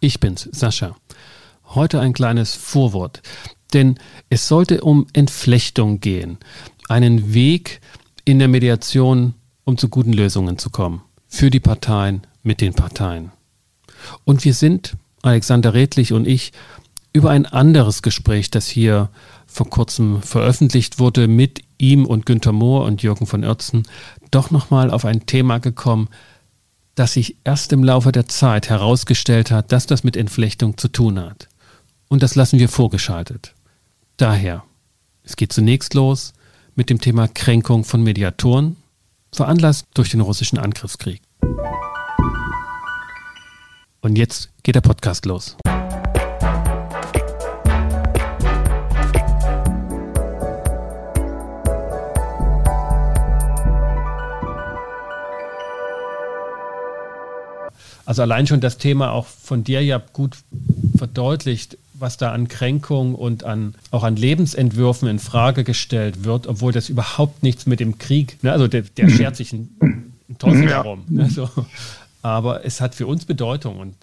Ich bin's, Sascha. Heute ein kleines Vorwort, denn es sollte um Entflechtung gehen, einen Weg in der Mediation, um zu guten Lösungen zu kommen, für die Parteien, mit den Parteien. Und wir sind, Alexander Redlich und ich, über ein anderes Gespräch, das hier vor kurzem veröffentlicht wurde, mit ihm und Günter Mohr und Jürgen von Oertzen, doch nochmal auf ein Thema gekommen, dass sich erst im Laufe der Zeit herausgestellt hat, dass das mit Entflechtung zu tun hat. Und das lassen wir vorgeschaltet. Daher, es geht zunächst los mit dem Thema Kränkung von Mediatoren, veranlasst durch den russischen Angriffskrieg. Und jetzt geht der Podcast los. Also allein schon das Thema auch von dir ja gut verdeutlicht, was da an Kränkung und an, auch an Lebensentwürfen in Frage gestellt wird, obwohl das überhaupt nichts mit dem Krieg, ne, also der, der schert sich ein, ein Teufel ja. darum. Ne, so. Aber es hat für uns Bedeutung und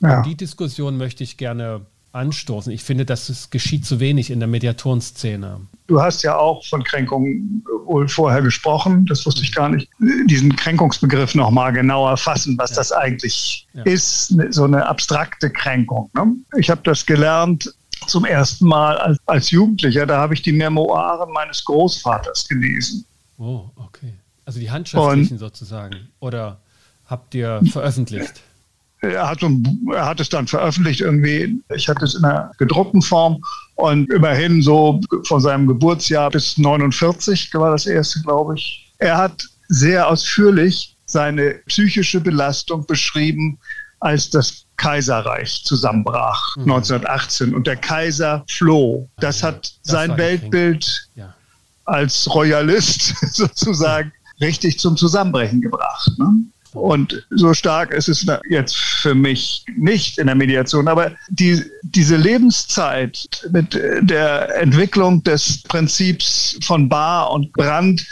ja. die Diskussion möchte ich gerne anstoßen. Ich finde, dass es geschieht zu wenig in der Mediatorenszene. Du hast ja auch von Kränkungen wohl vorher gesprochen, das wusste ich gar nicht. Diesen Kränkungsbegriff nochmal genauer fassen, was ja. das eigentlich ja. ist, ne, so eine abstrakte Kränkung. Ne? Ich habe das gelernt zum ersten Mal als, als Jugendlicher, da habe ich die Memoiren meines Großvaters gelesen. Oh, okay. Also die handschriftlichen Und, sozusagen. Oder habt ihr veröffentlicht? Er hat, er hat es dann veröffentlicht irgendwie. Ich hatte es in einer gedruckten Form und immerhin so von seinem Geburtsjahr bis 49 war das erste, glaube ich. Er hat sehr ausführlich seine psychische Belastung beschrieben, als das Kaiserreich zusammenbrach, mhm. 1918. Und der Kaiser floh. Das hat das sein Weltbild ja. als Royalist sozusagen richtig zum Zusammenbrechen gebracht. Ne? Und so stark ist es jetzt für mich nicht in der Mediation. Aber die, diese Lebenszeit mit der Entwicklung des Prinzips von Bar und Brand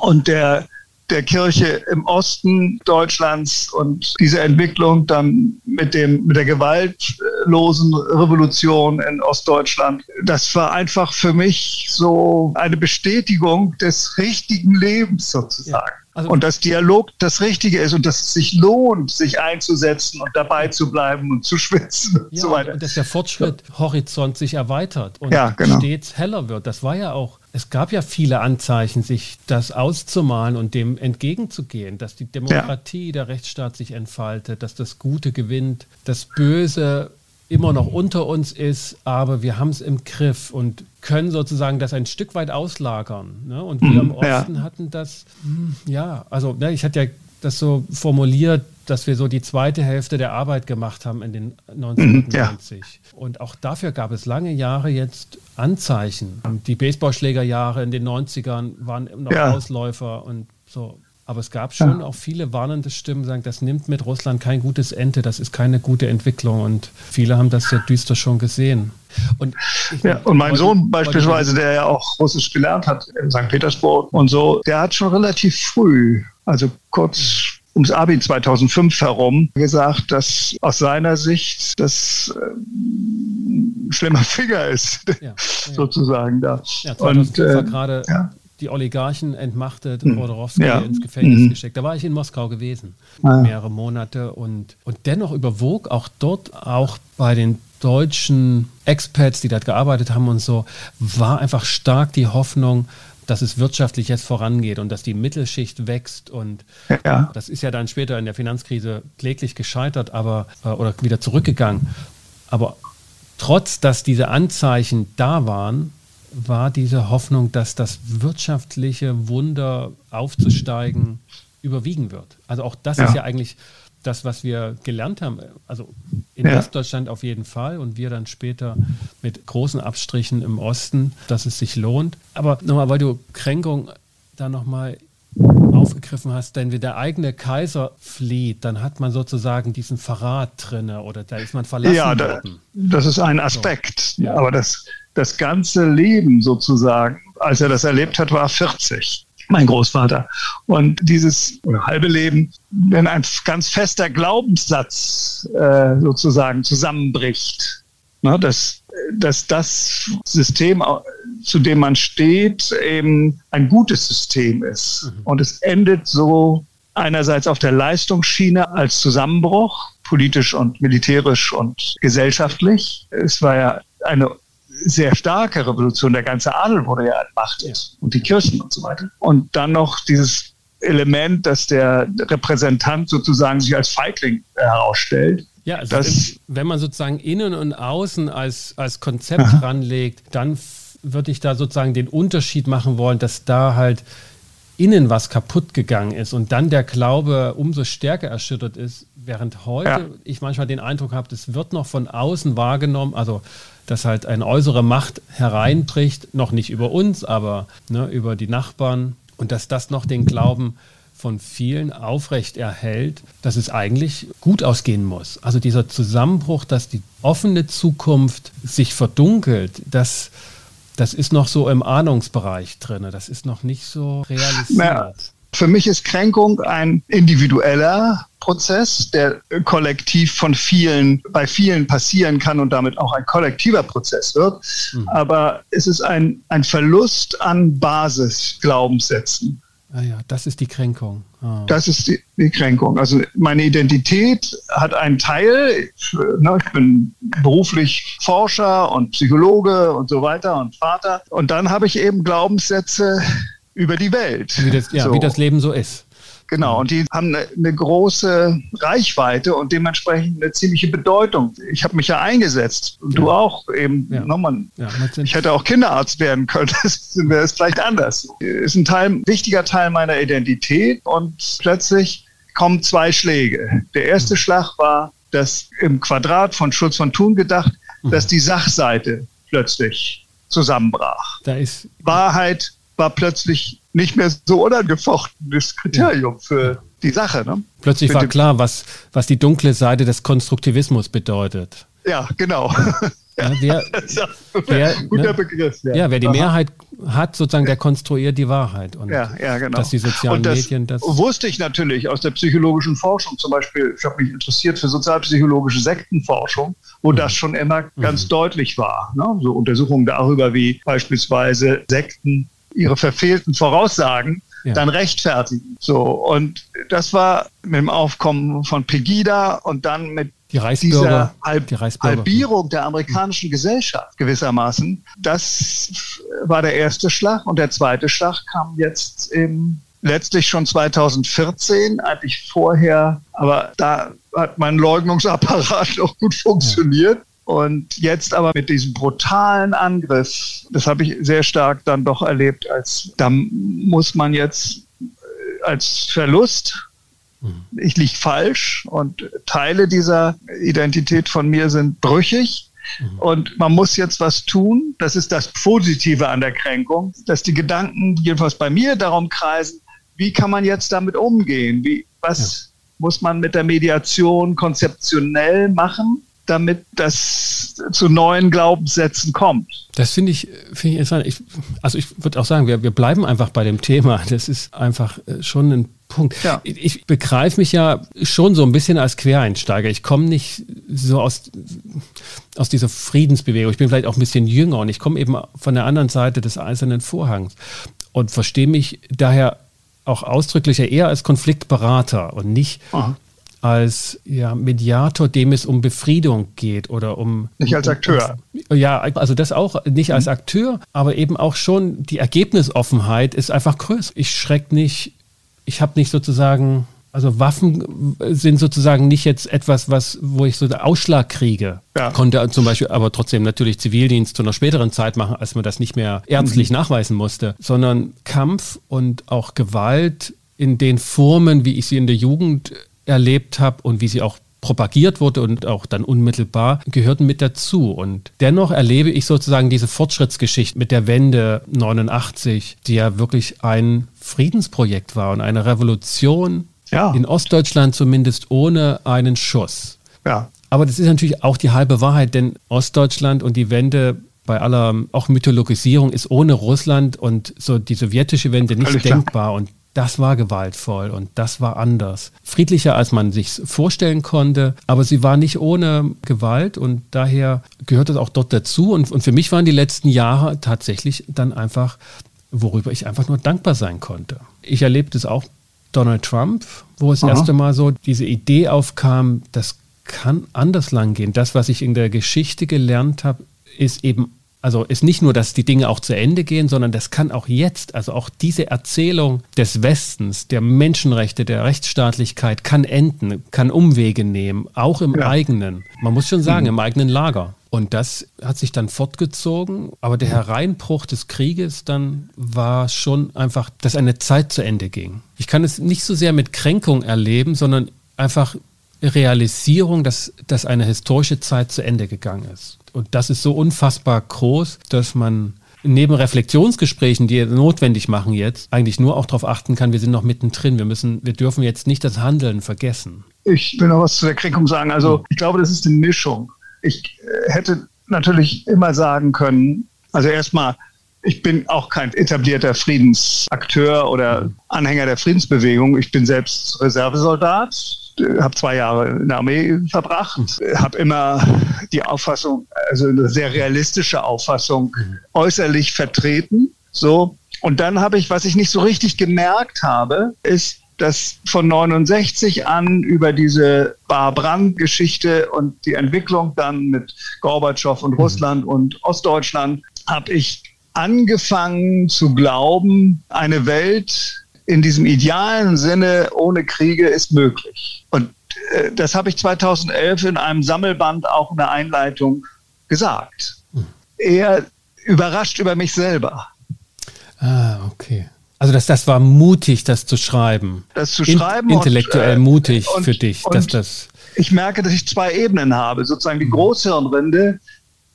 und der der Kirche im Osten Deutschlands und diese Entwicklung dann mit dem mit der gewaltlosen Revolution in Ostdeutschland, das war einfach für mich so eine Bestätigung des richtigen Lebens sozusagen. Ja. Also und dass Dialog das Richtige ist und dass es sich lohnt, sich einzusetzen und dabei zu bleiben und zu schwitzen und ja, so weiter. Und dass der Fortschritthorizont sich erweitert und ja, genau. stets heller wird. Das war ja auch, es gab ja viele Anzeichen, sich das auszumalen und dem entgegenzugehen, dass die Demokratie, ja. der Rechtsstaat sich entfaltet, dass das Gute gewinnt, das Böse immer noch unter uns ist, aber wir haben es im Griff und können sozusagen das ein Stück weit auslagern. Ne? Und wir im Osten ja. hatten das, ja, also ne, ich hatte ja das so formuliert, dass wir so die zweite Hälfte der Arbeit gemacht haben in den 1990. Ja. Und auch dafür gab es lange Jahre jetzt Anzeichen. Die Baseballschlägerjahre in den 90ern waren noch ja. Ausläufer und so. Aber es gab schon ja. auch viele warnende Stimmen, die sagen, das nimmt mit Russland kein gutes Ende, das ist keine gute Entwicklung. Und viele haben das sehr düster schon gesehen. Und, ja, und mein Sohn beispielsweise, der ja auch Russisch gelernt hat in St. Petersburg und so, der hat schon relativ früh, also kurz ums Abi 2005 herum gesagt, dass aus seiner Sicht das äh, ein schlimmer Finger ist, ja, ja. sozusagen da. Ja, 2005 und, äh, gerade ja die Oligarchen entmachtet, mhm. Rodorowski ja. ins Gefängnis mhm. geschickt. Da war ich in Moskau gewesen, ah. mehrere Monate und, und dennoch überwog auch dort, auch bei den deutschen Expats, die dort gearbeitet haben und so, war einfach stark die Hoffnung, dass es wirtschaftlich jetzt vorangeht und dass die Mittelschicht wächst und ja. das ist ja dann später in der Finanzkrise kläglich gescheitert, aber äh, oder wieder zurückgegangen. Aber trotz, dass diese Anzeichen da waren, war diese Hoffnung, dass das wirtschaftliche Wunder aufzusteigen überwiegen wird. Also auch das ja. ist ja eigentlich das, was wir gelernt haben. Also in ja. Westdeutschland auf jeden Fall und wir dann später mit großen Abstrichen im Osten, dass es sich lohnt. Aber nochmal, weil du Kränkung da nochmal aufgegriffen hast, denn wenn der eigene Kaiser flieht, dann hat man sozusagen diesen Verrat drin oder da ist man verlassen ja, da, worden. Das ist ein Aspekt, so. ja. aber das, das ganze Leben sozusagen, als er das erlebt hat, war 40. mein Großvater. Und dieses halbe Leben, wenn ein ganz fester Glaubenssatz äh, sozusagen zusammenbricht, ne, dass, dass das System, zu dem man steht, eben ein gutes System ist. Mhm. Und es endet so einerseits auf der Leistungsschiene als Zusammenbruch, politisch und militärisch und gesellschaftlich. Es war ja eine sehr starke Revolution. Der ganze Adel wurde ja entmachtet und die Kirchen und so weiter. Und dann noch dieses Element, dass der Repräsentant sozusagen sich als Feigling herausstellt. Ja, also das, wenn man sozusagen innen und außen als, als Konzept aha. ranlegt, dann würde ich da sozusagen den Unterschied machen wollen, dass da halt innen was kaputt gegangen ist und dann der Glaube umso stärker erschüttert ist, während heute ja. ich manchmal den Eindruck habe, das wird noch von außen wahrgenommen, also dass halt eine äußere Macht hereinbricht, noch nicht über uns, aber ne, über die Nachbarn und dass das noch den Glauben von vielen aufrecht erhält, dass es eigentlich gut ausgehen muss. Also dieser Zusammenbruch, dass die offene Zukunft sich verdunkelt, das, das ist noch so im Ahnungsbereich drin. Das ist noch nicht so realisiert. Naja, für mich ist Kränkung ein individueller Prozess, der kollektiv von vielen, bei vielen passieren kann und damit auch ein kollektiver Prozess wird. Mhm. Aber es ist ein, ein Verlust an Basisglaubenssätzen. Ah ja, das ist die Kränkung. Oh. Das ist die, die, Kränkung. Also meine Identität hat einen Teil. Ich, ne, ich bin beruflich Forscher und Psychologe und so weiter und Vater. Und dann habe ich eben Glaubenssätze über die Welt. Wie das, ja, so. wie das Leben so ist. Genau, und die haben eine, eine, große Reichweite und dementsprechend eine ziemliche Bedeutung. Ich habe mich ja eingesetzt und ja. du auch eben. Ja. Man, ja, ich hätte auch Kinderarzt werden können, das wäre es vielleicht anders. Ist ein Teil, wichtiger Teil meiner Identität und plötzlich kommen zwei Schläge. Der erste mhm. Schlag war, dass im Quadrat von Schutz von Thun gedacht, mhm. dass die Sachseite plötzlich zusammenbrach. Da ist Wahrheit war plötzlich nicht mehr so unangefochtenes Kriterium für die Sache. Ne? Plötzlich war klar, was, was die dunkle Seite des Konstruktivismus bedeutet. Ja, genau. Ja, wer, wer, guter ne? Begriff. Ja. ja, wer die Aha. Mehrheit hat, sozusagen, der konstruiert die Wahrheit. Und ja, ja, genau. Dass die sozialen das Medien das. Wusste ich natürlich aus der psychologischen Forschung. Zum Beispiel, ich habe mich interessiert für sozialpsychologische Sektenforschung, wo mhm. das schon immer mhm. ganz deutlich war. Ne? So Untersuchungen darüber, wie beispielsweise Sekten ihre verfehlten Voraussagen ja. dann rechtfertigen. So, und das war mit dem Aufkommen von Pegida und dann mit die dieser Halb die Halbierung der amerikanischen. Gesellschaft gewissermaßen. Das war der erste Schlag und der zweite Schlag kam jetzt im letztlich schon 2014, eigentlich vorher, aber da hat mein Leugnungsapparat noch gut funktioniert. Und jetzt aber mit diesem brutalen Angriff, das habe ich sehr stark dann doch erlebt, als da muss man jetzt äh, als Verlust, mhm. ich liege falsch und Teile dieser Identität von mir sind brüchig. Mhm. Und man muss jetzt was tun. Das ist das Positive an der Kränkung, dass die Gedanken jedenfalls bei mir darum kreisen, wie kann man jetzt damit umgehen? Wie, was ja. muss man mit der Mediation konzeptionell machen? Damit das zu neuen Glaubenssätzen kommt. Das finde ich, find ich interessant. Ich, also ich würde auch sagen, wir, wir bleiben einfach bei dem Thema. Das ist einfach äh, schon ein Punkt. Ja. Ich, begreife mich ja schon so ein bisschen als Quereinsteiger. Ich komme nicht so aus, aus dieser Friedensbewegung. Ich bin vielleicht auch ein bisschen jünger und ich komme eben von der anderen Seite des eisernen Vorhangs und verstehe mich daher auch ausdrücklicher eher als Konfliktberater und nicht Aha als ja, Mediator, dem es um Befriedung geht oder um. Nicht als Akteur. Um, ja, also das auch nicht als mhm. Akteur, aber eben auch schon die Ergebnisoffenheit ist einfach größer. Ich schreck nicht, ich habe nicht sozusagen. Also Waffen sind sozusagen nicht jetzt etwas, was, wo ich so den Ausschlag kriege. Ja. Konnte zum Beispiel aber trotzdem natürlich Zivildienst zu einer späteren Zeit machen, als man das nicht mehr ärztlich mhm. nachweisen musste, sondern Kampf und auch Gewalt in den Formen, wie ich sie in der Jugend erlebt habe und wie sie auch propagiert wurde und auch dann unmittelbar gehörten mit dazu. Und dennoch erlebe ich sozusagen diese Fortschrittsgeschichte mit der Wende 89, die ja wirklich ein Friedensprojekt war und eine Revolution ja. in Ostdeutschland zumindest ohne einen Schuss. Ja. Aber das ist natürlich auch die halbe Wahrheit, denn Ostdeutschland und die Wende bei aller auch Mythologisierung ist ohne Russland und so die sowjetische Wende nicht Völlig denkbar. Klar. Und das war gewaltvoll und das war anders. Friedlicher, als man sich vorstellen konnte, aber sie war nicht ohne Gewalt und daher gehört das auch dort dazu. Und, und für mich waren die letzten Jahre tatsächlich dann einfach, worüber ich einfach nur dankbar sein konnte. Ich erlebte es auch Donald Trump, wo es das erste Mal so diese Idee aufkam, das kann anders lang gehen. Das, was ich in der Geschichte gelernt habe, ist eben also ist nicht nur, dass die Dinge auch zu Ende gehen, sondern das kann auch jetzt, also auch diese Erzählung des Westens, der Menschenrechte, der Rechtsstaatlichkeit kann enden, kann Umwege nehmen, auch im ja. eigenen, man muss schon sagen, mhm. im eigenen Lager. Und das hat sich dann fortgezogen, aber der Hereinbruch des Krieges dann war schon einfach, dass eine Zeit zu Ende ging. Ich kann es nicht so sehr mit Kränkung erleben, sondern einfach Realisierung, dass, dass eine historische Zeit zu Ende gegangen ist. Und das ist so unfassbar groß, dass man neben Reflexionsgesprächen, die notwendig machen jetzt, eigentlich nur auch darauf achten kann, wir sind noch mittendrin. Wir müssen, wir dürfen jetzt nicht das Handeln vergessen. Ich will noch was zu der Kränkung sagen. Also ich glaube, das ist eine Mischung. Ich äh, hätte natürlich immer sagen können, also erstmal, ich bin auch kein etablierter Friedensakteur oder Anhänger der Friedensbewegung. Ich bin selbst Reservesoldat habe zwei Jahre in der Armee verbracht, habe immer die Auffassung, also eine sehr realistische Auffassung äußerlich vertreten. So. Und dann habe ich, was ich nicht so richtig gemerkt habe, ist, dass von 69 an über diese Bar-Brand-Geschichte und die Entwicklung dann mit Gorbatschow und Russland und Ostdeutschland habe ich angefangen zu glauben, eine Welt, in diesem idealen Sinne ohne Kriege ist möglich. Und äh, das habe ich 2011 in einem Sammelband auch in der Einleitung gesagt. Hm. Eher überrascht über mich selber. Ah, okay. Also das, das war mutig, das zu schreiben. Das zu schreiben. In, intellektuell und, äh, mutig und, für dich, dass das. Ich merke, dass ich zwei Ebenen habe. Sozusagen die hm. Großhirnrinde,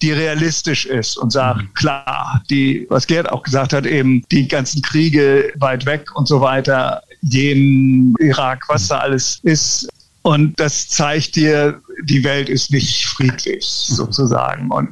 die realistisch ist und sagt, mhm. klar, die, was Gerd auch gesagt hat, eben die ganzen Kriege weit weg und so weiter, Jemen, Irak, was da alles ist. Und das zeigt dir, die Welt ist nicht friedlich, mhm. sozusagen. Und,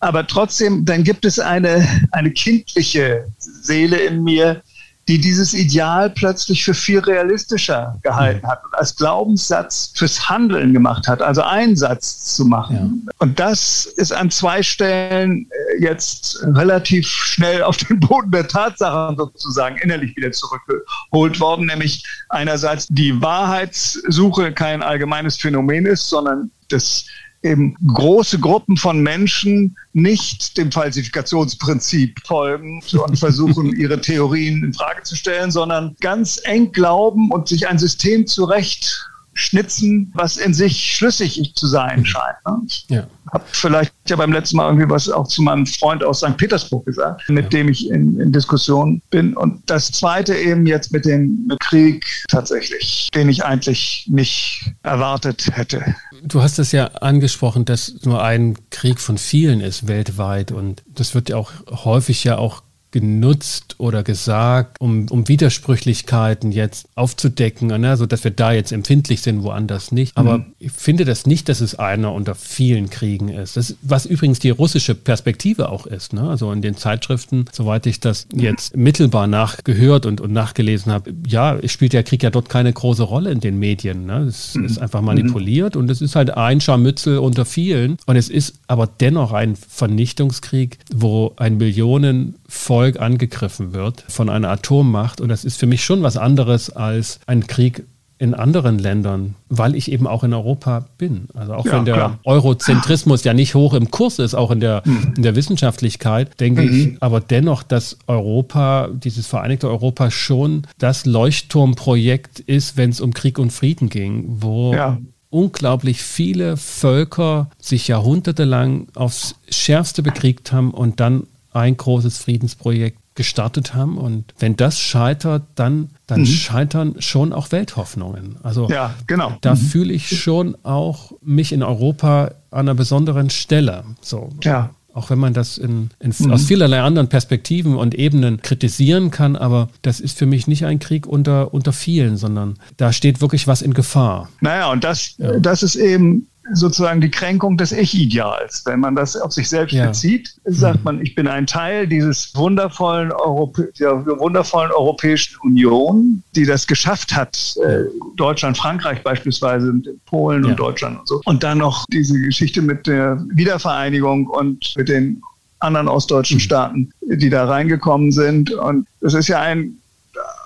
aber trotzdem, dann gibt es eine, eine kindliche Seele in mir, die dieses Ideal plötzlich für viel realistischer gehalten hat und als Glaubenssatz fürs Handeln gemacht hat, also Einsatz zu machen. Ja. Und das ist an zwei Stellen äh, jetzt relativ schnell auf den Boden der Tatsachen sozusagen innerlich wieder zurückgeholt worden, nämlich einerseits die Wahrheitssuche kein allgemeines Phänomen ist, sondern das eben große Gruppen von Menschen nicht dem Falsifikationsprinzip folgen und versuchen, ihre Theorien in Frage zu stellen, sondern ganz eng glauben und sich ein System zurecht schnitzen, was in sich schlüssig zu sein mhm. scheint. Ne? Ja. habe vielleicht ja beim letzten Mal irgendwie was auch zu meinem Freund aus St. Petersburg gesagt, mit ja. dem ich in, in, Diskussion bin. Und das Zweite eben jetzt mit dem Krieg tatsächlich, den ich eigentlich nicht erwartet hätte. Du hast es ja angesprochen, dass nur ein Krieg von vielen ist weltweit und das wird ja auch häufig ja auch genutzt oder gesagt, um, um Widersprüchlichkeiten jetzt aufzudecken, ne? so dass wir da jetzt empfindlich sind, woanders nicht. Aber mhm. ich finde das nicht, dass es einer unter vielen Kriegen ist. Das, was übrigens die russische Perspektive auch ist. Ne? Also in den Zeitschriften, soweit ich das jetzt mittelbar nachgehört und, und nachgelesen habe, ja, spielt der Krieg ja dort keine große Rolle in den Medien. Ne? Es mhm. ist einfach manipuliert mhm. und es ist halt ein Scharmützel unter vielen. Und es ist aber dennoch ein Vernichtungskrieg, wo ein Millionen Volk angegriffen wird von einer Atommacht. Und das ist für mich schon was anderes als ein Krieg in anderen Ländern, weil ich eben auch in Europa bin. Also auch ja, wenn der klar. Eurozentrismus ja nicht hoch im Kurs ist, auch in der, mhm. in der Wissenschaftlichkeit, denke mhm. ich aber dennoch, dass Europa, dieses Vereinigte Europa schon das Leuchtturmprojekt ist, wenn es um Krieg und Frieden ging, wo ja unglaublich viele Völker sich jahrhundertelang aufs Schärfste bekriegt haben und dann ein großes Friedensprojekt gestartet haben. Und wenn das scheitert, dann, dann mhm. scheitern schon auch Welthoffnungen. Also ja, genau. da mhm. fühle ich schon auch mich in Europa an einer besonderen Stelle. So. Ja. Auch wenn man das in, in, mhm. aus vielerlei anderen Perspektiven und Ebenen kritisieren kann, aber das ist für mich nicht ein Krieg unter, unter vielen, sondern da steht wirklich was in Gefahr. Naja, und das, ja. das ist eben sozusagen die Kränkung des Ich-Ideals. Wenn man das auf sich selbst ja. bezieht, sagt mhm. man, ich bin ein Teil dieses wundervollen, Europä der wundervollen Europäischen Union, die das geschafft hat, äh, Deutschland, Frankreich beispielsweise, Polen ja. und Deutschland und so. Und dann noch diese Geschichte mit der Wiedervereinigung und mit den anderen ostdeutschen mhm. Staaten, die da reingekommen sind. Und das ist ja ein,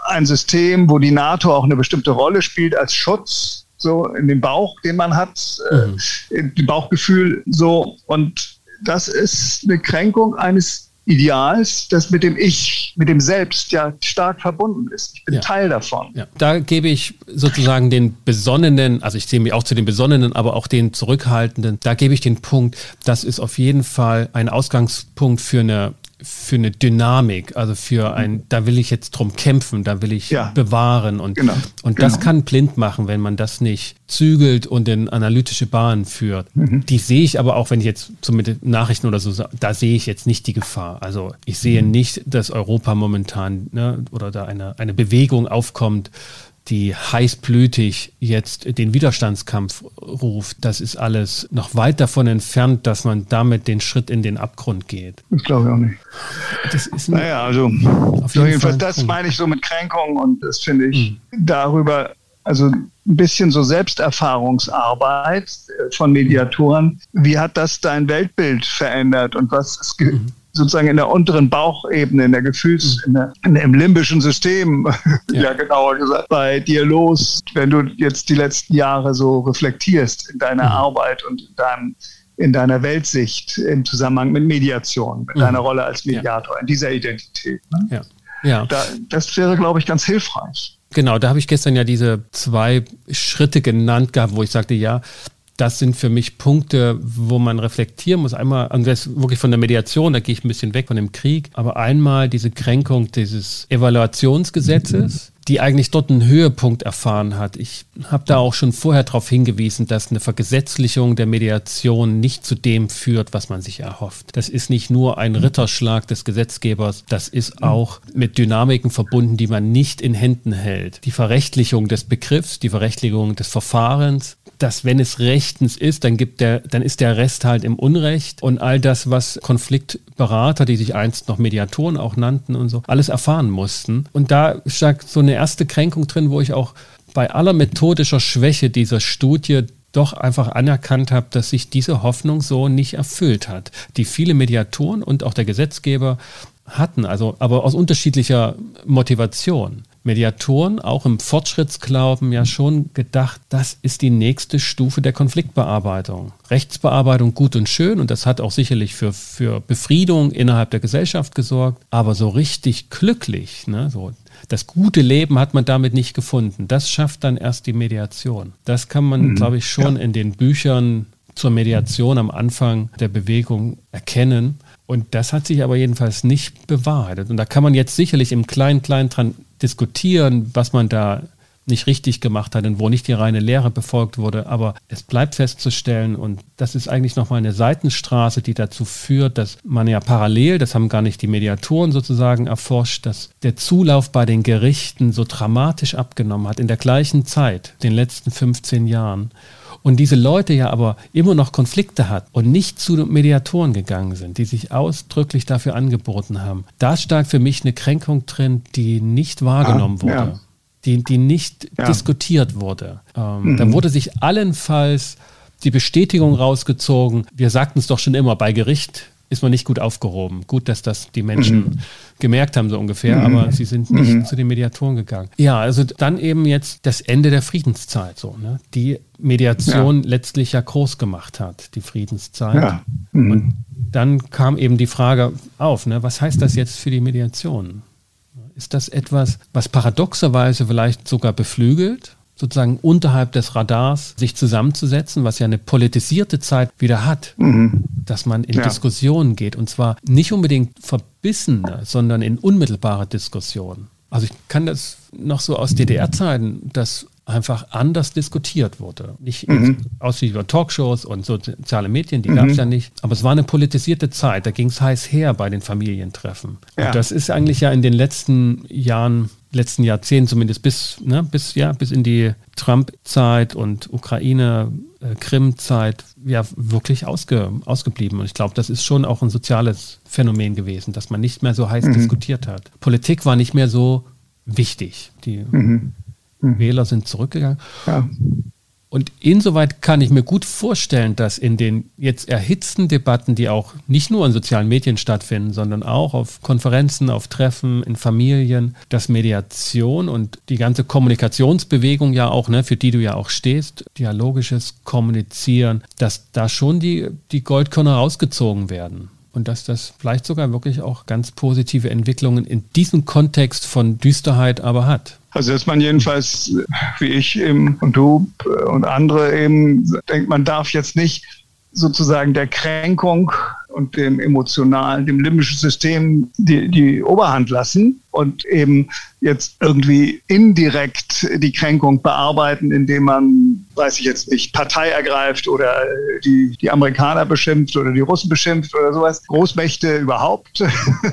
ein System, wo die NATO auch eine bestimmte Rolle spielt als Schutz so in dem Bauch, den man hat, äh, mhm. äh, Bauchgefühl so. Und das ist eine Kränkung eines Ideals, das mit dem Ich, mit dem Selbst ja stark verbunden ist. Ich bin ja. Teil davon. Ja. Da gebe ich sozusagen den Besonnenen, also ich sehe mich auch zu den Besonnenen, aber auch den Zurückhaltenden, da gebe ich den Punkt, das ist auf jeden Fall ein Ausgangspunkt für eine für eine Dynamik, also für ein, da will ich jetzt drum kämpfen, da will ich ja. bewahren und, genau. und das genau. kann blind machen, wenn man das nicht zügelt und in analytische Bahnen führt. Mhm. Die sehe ich aber auch, wenn ich jetzt zum Nachrichten oder so, da sehe ich jetzt nicht die Gefahr. Also ich sehe mhm. nicht, dass Europa momentan ne, oder da eine, eine Bewegung aufkommt, die heißblütig jetzt den Widerstandskampf ruft, das ist alles noch weit davon entfernt, dass man damit den Schritt in den Abgrund geht. Das glaube ich auch nicht. Das ist naja, also auf jeden Fall das meine ich so mit Kränkung und das finde ich mhm. darüber, also ein bisschen so Selbsterfahrungsarbeit von Mediatoren. Wie hat das dein Weltbild verändert und was ist mhm sozusagen in der unteren Bauchebene, in der Gefühls-, in der, in im limbischen System, ja. ja. genauer gesagt, bei dir los, wenn du jetzt die letzten Jahre so reflektierst in deiner mhm. Arbeit und in deinem in deiner Weltsicht im Zusammenhang mit Mediation, mit mhm. deiner Rolle als Mediator, ja. in dieser Identität. Ne? Ja. Ja. Da, das wäre, glaube ich, ganz hilfreich. Genau, da habe ich gestern ja diese zwei Schritte genannt gehabt, wo ich sagte, ja, das sind für mich Punkte, wo man reflektieren muss. Einmal, und das ist wirklich von der Mediation, da gehe ich ein bisschen weg von dem Krieg, aber einmal diese Kränkung dieses Evaluationsgesetzes, die eigentlich dort einen Höhepunkt erfahren hat. Ich habe da auch schon vorher darauf hingewiesen, dass eine Vergesetzlichung der Mediation nicht zu dem führt, was man sich erhofft. Das ist nicht nur ein Ritterschlag des Gesetzgebers, das ist auch mit Dynamiken verbunden, die man nicht in Händen hält. Die Verrechtlichung des Begriffs, die Verrechtlichung des Verfahrens, dass wenn es rechtens ist, dann gibt der, dann ist der Rest halt im Unrecht und all das, was Konfliktberater, die sich einst noch Mediatoren auch nannten und so, alles erfahren mussten. Und da steckt so eine erste Kränkung drin, wo ich auch bei aller methodischer Schwäche dieser Studie doch einfach anerkannt habe, dass sich diese Hoffnung so nicht erfüllt hat, die viele Mediatoren und auch der Gesetzgeber hatten, also aber aus unterschiedlicher Motivation. Mediatoren auch im Fortschrittsglauben ja schon gedacht, das ist die nächste Stufe der Konfliktbearbeitung. Rechtsbearbeitung gut und schön und das hat auch sicherlich für, für Befriedung innerhalb der Gesellschaft gesorgt, aber so richtig glücklich, ne, so das gute Leben hat man damit nicht gefunden. Das schafft dann erst die Mediation. Das kann man, mhm. glaube ich, schon ja. in den Büchern zur Mediation am Anfang der Bewegung erkennen. Und das hat sich aber jedenfalls nicht bewahrheitet. Und da kann man jetzt sicherlich im Klein-Klein dran diskutieren, was man da nicht richtig gemacht hat und wo nicht die reine Lehre befolgt wurde. Aber es bleibt festzustellen, und das ist eigentlich nochmal eine Seitenstraße, die dazu führt, dass man ja parallel, das haben gar nicht die Mediatoren sozusagen erforscht, dass der Zulauf bei den Gerichten so dramatisch abgenommen hat in der gleichen Zeit, den letzten 15 Jahren und diese Leute ja aber immer noch Konflikte hat und nicht zu Mediatoren gegangen sind, die sich ausdrücklich dafür angeboten haben, da stark für mich eine Kränkung drin, die nicht wahrgenommen ah, wurde. Ja. Die, die nicht ja. diskutiert wurde. Ähm, mhm. Da wurde sich allenfalls die Bestätigung rausgezogen, wir sagten es doch schon immer, bei Gericht ist man nicht gut aufgehoben. Gut, dass das die Menschen mhm. gemerkt haben, so ungefähr, mhm. aber sie sind nicht mhm. zu den Mediatoren gegangen. Ja, also dann eben jetzt das Ende der Friedenszeit, so, ne? die Mediation ja. letztlich ja groß gemacht hat, die Friedenszeit. Ja. Mhm. Und dann kam eben die Frage auf, ne? was heißt das jetzt für die Mediation? Ist das etwas, was paradoxerweise vielleicht sogar beflügelt? Sozusagen unterhalb des Radars sich zusammenzusetzen, was ja eine politisierte Zeit wieder hat, mhm. dass man in ja. Diskussionen geht und zwar nicht unbedingt verbissene, sondern in unmittelbare Diskussionen. Also ich kann das noch so aus DDR-Zeiten, dass einfach anders diskutiert wurde. Nicht mhm. ausschließlich über Talkshows und soziale Medien, die mhm. gab es ja nicht. Aber es war eine politisierte Zeit, da ging es heiß her bei den Familientreffen. Ja. Und das ist eigentlich ja in den letzten Jahren letzten Jahrzehnten, zumindest bis, ne, bis, ja, bis in die Trump-Zeit und Ukraine, äh, Krim-Zeit, ja, wirklich ausge, ausgeblieben. Und ich glaube, das ist schon auch ein soziales Phänomen gewesen, dass man nicht mehr so heiß mhm. diskutiert hat. Politik war nicht mehr so wichtig. Die mhm. Mhm. Wähler sind zurückgegangen. Ja. Und insoweit kann ich mir gut vorstellen, dass in den jetzt erhitzten Debatten, die auch nicht nur in sozialen Medien stattfinden, sondern auch auf Konferenzen, auf Treffen, in Familien, dass Mediation und die ganze Kommunikationsbewegung ja auch, ne, für die du ja auch stehst, dialogisches Kommunizieren, dass da schon die, die Goldkörner rausgezogen werden und dass das vielleicht sogar wirklich auch ganz positive Entwicklungen in diesem Kontext von Düsterheit aber hat. Also dass man jedenfalls, wie ich eben und du und andere eben denkt, man darf jetzt nicht sozusagen der Kränkung und dem emotionalen, dem limbischen System die, die Oberhand lassen und eben jetzt irgendwie indirekt die Kränkung bearbeiten, indem man, weiß ich jetzt nicht, Partei ergreift oder die, die Amerikaner beschimpft oder die Russen beschimpft oder sowas, Großmächte überhaupt,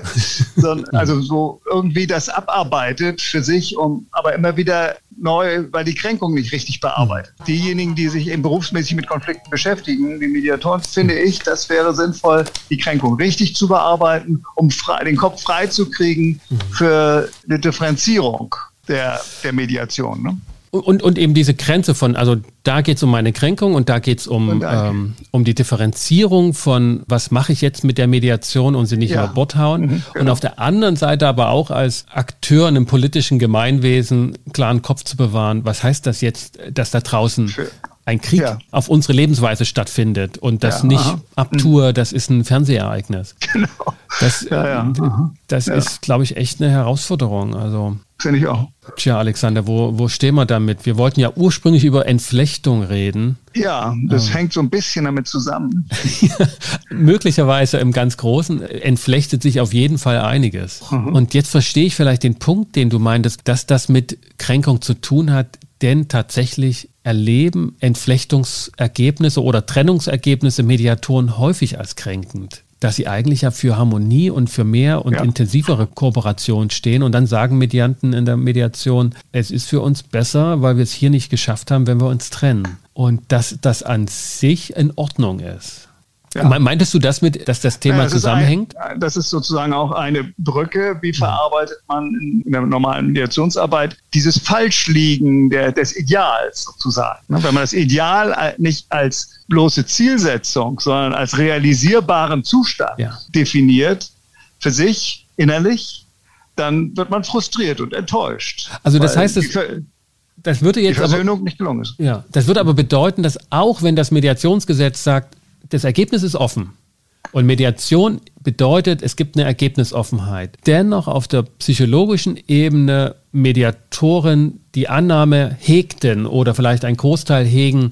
Sondern, also so irgendwie das abarbeitet für sich, um aber immer wieder neu, weil die Kränkung nicht richtig bearbeitet. Diejenigen, die sich eben berufsmäßig mit Konflikten beschäftigen, die Mediatoren, finde ich, das wäre sinnvoll, die Kränkung richtig zu bearbeiten, um frei, den Kopf frei zu kriegen für eine Differenzierung der, der Mediation. Ne? Und, und eben diese Grenze von, also da geht es um meine Kränkung und da geht es um, ähm, um die Differenzierung von, was mache ich jetzt mit der Mediation und sie nicht ja. über Bord hauen. Mhm, genau. Und auf der anderen Seite aber auch als Akteur in einem politischen Gemeinwesen klaren Kopf zu bewahren, was heißt das jetzt, dass da draußen Für ein Krieg ja. auf unsere Lebensweise stattfindet und das ja, nicht aha. abtue, mhm. das ist ein Fernsehereignis. Genau. Das, ja, das ist, glaube ich, echt eine Herausforderung. Also Finde ich auch. Tja, Alexander, wo, wo stehen wir damit? Wir wollten ja ursprünglich über Entflechtung reden. Ja, das ähm. hängt so ein bisschen damit zusammen. Möglicherweise im ganz Großen entflechtet sich auf jeden Fall einiges. Mhm. Und jetzt verstehe ich vielleicht den Punkt, den du meintest, dass das mit Kränkung zu tun hat, denn tatsächlich erleben Entflechtungsergebnisse oder Trennungsergebnisse Mediatoren häufig als kränkend dass sie eigentlich ja für Harmonie und für mehr und ja. intensivere Kooperation stehen. Und dann sagen Medianten in der Mediation, es ist für uns besser, weil wir es hier nicht geschafft haben, wenn wir uns trennen. Und dass das an sich in Ordnung ist. Ja. Meintest du das mit, dass das Thema ja, das zusammenhängt? Ein, das ist sozusagen auch eine Brücke. Wie verarbeitet man in der normalen Mediationsarbeit dieses Falschliegen der, des Ideals sozusagen? Ne, wenn man das Ideal nicht als bloße Zielsetzung, sondern als realisierbaren Zustand ja. definiert für sich innerlich, dann wird man frustriert und enttäuscht. Also das heißt, es, das würde jetzt die Versöhnung aber, nicht gelungen ist. Ja, das würde aber bedeuten, dass auch wenn das Mediationsgesetz sagt, das Ergebnis ist offen. Und Mediation bedeutet, es gibt eine Ergebnisoffenheit. Dennoch auf der psychologischen Ebene Mediatoren die Annahme hegten oder vielleicht ein Großteil hegen,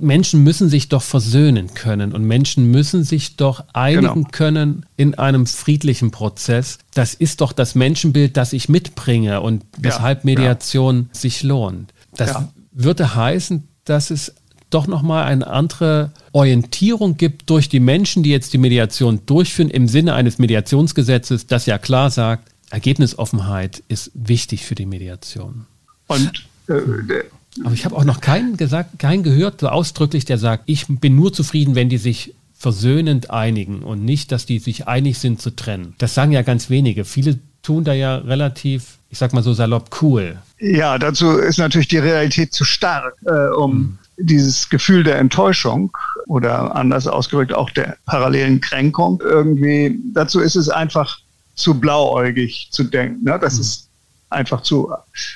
Menschen müssen sich doch versöhnen können und Menschen müssen sich doch einigen genau. können in einem friedlichen Prozess. Das ist doch das Menschenbild, das ich mitbringe und weshalb ja, Mediation ja. sich lohnt. Das ja. würde heißen, dass es doch nochmal eine andere Orientierung gibt durch die Menschen, die jetzt die Mediation durchführen, im Sinne eines Mediationsgesetzes, das ja klar sagt, Ergebnisoffenheit ist wichtig für die Mediation. Und äh, aber ich habe auch noch keinen gesagt, keinen gehört, so ausdrücklich, der sagt, ich bin nur zufrieden, wenn die sich versöhnend einigen und nicht, dass die sich einig sind zu trennen. Das sagen ja ganz wenige. Viele tun da ja relativ, ich sag mal so salopp, cool. Ja, dazu ist natürlich die Realität zu stark, äh, um hm dieses Gefühl der Enttäuschung oder anders ausgedrückt auch der parallelen Kränkung irgendwie, dazu ist es einfach zu blauäugig zu denken. Ne? Das mhm. ist einfach zu,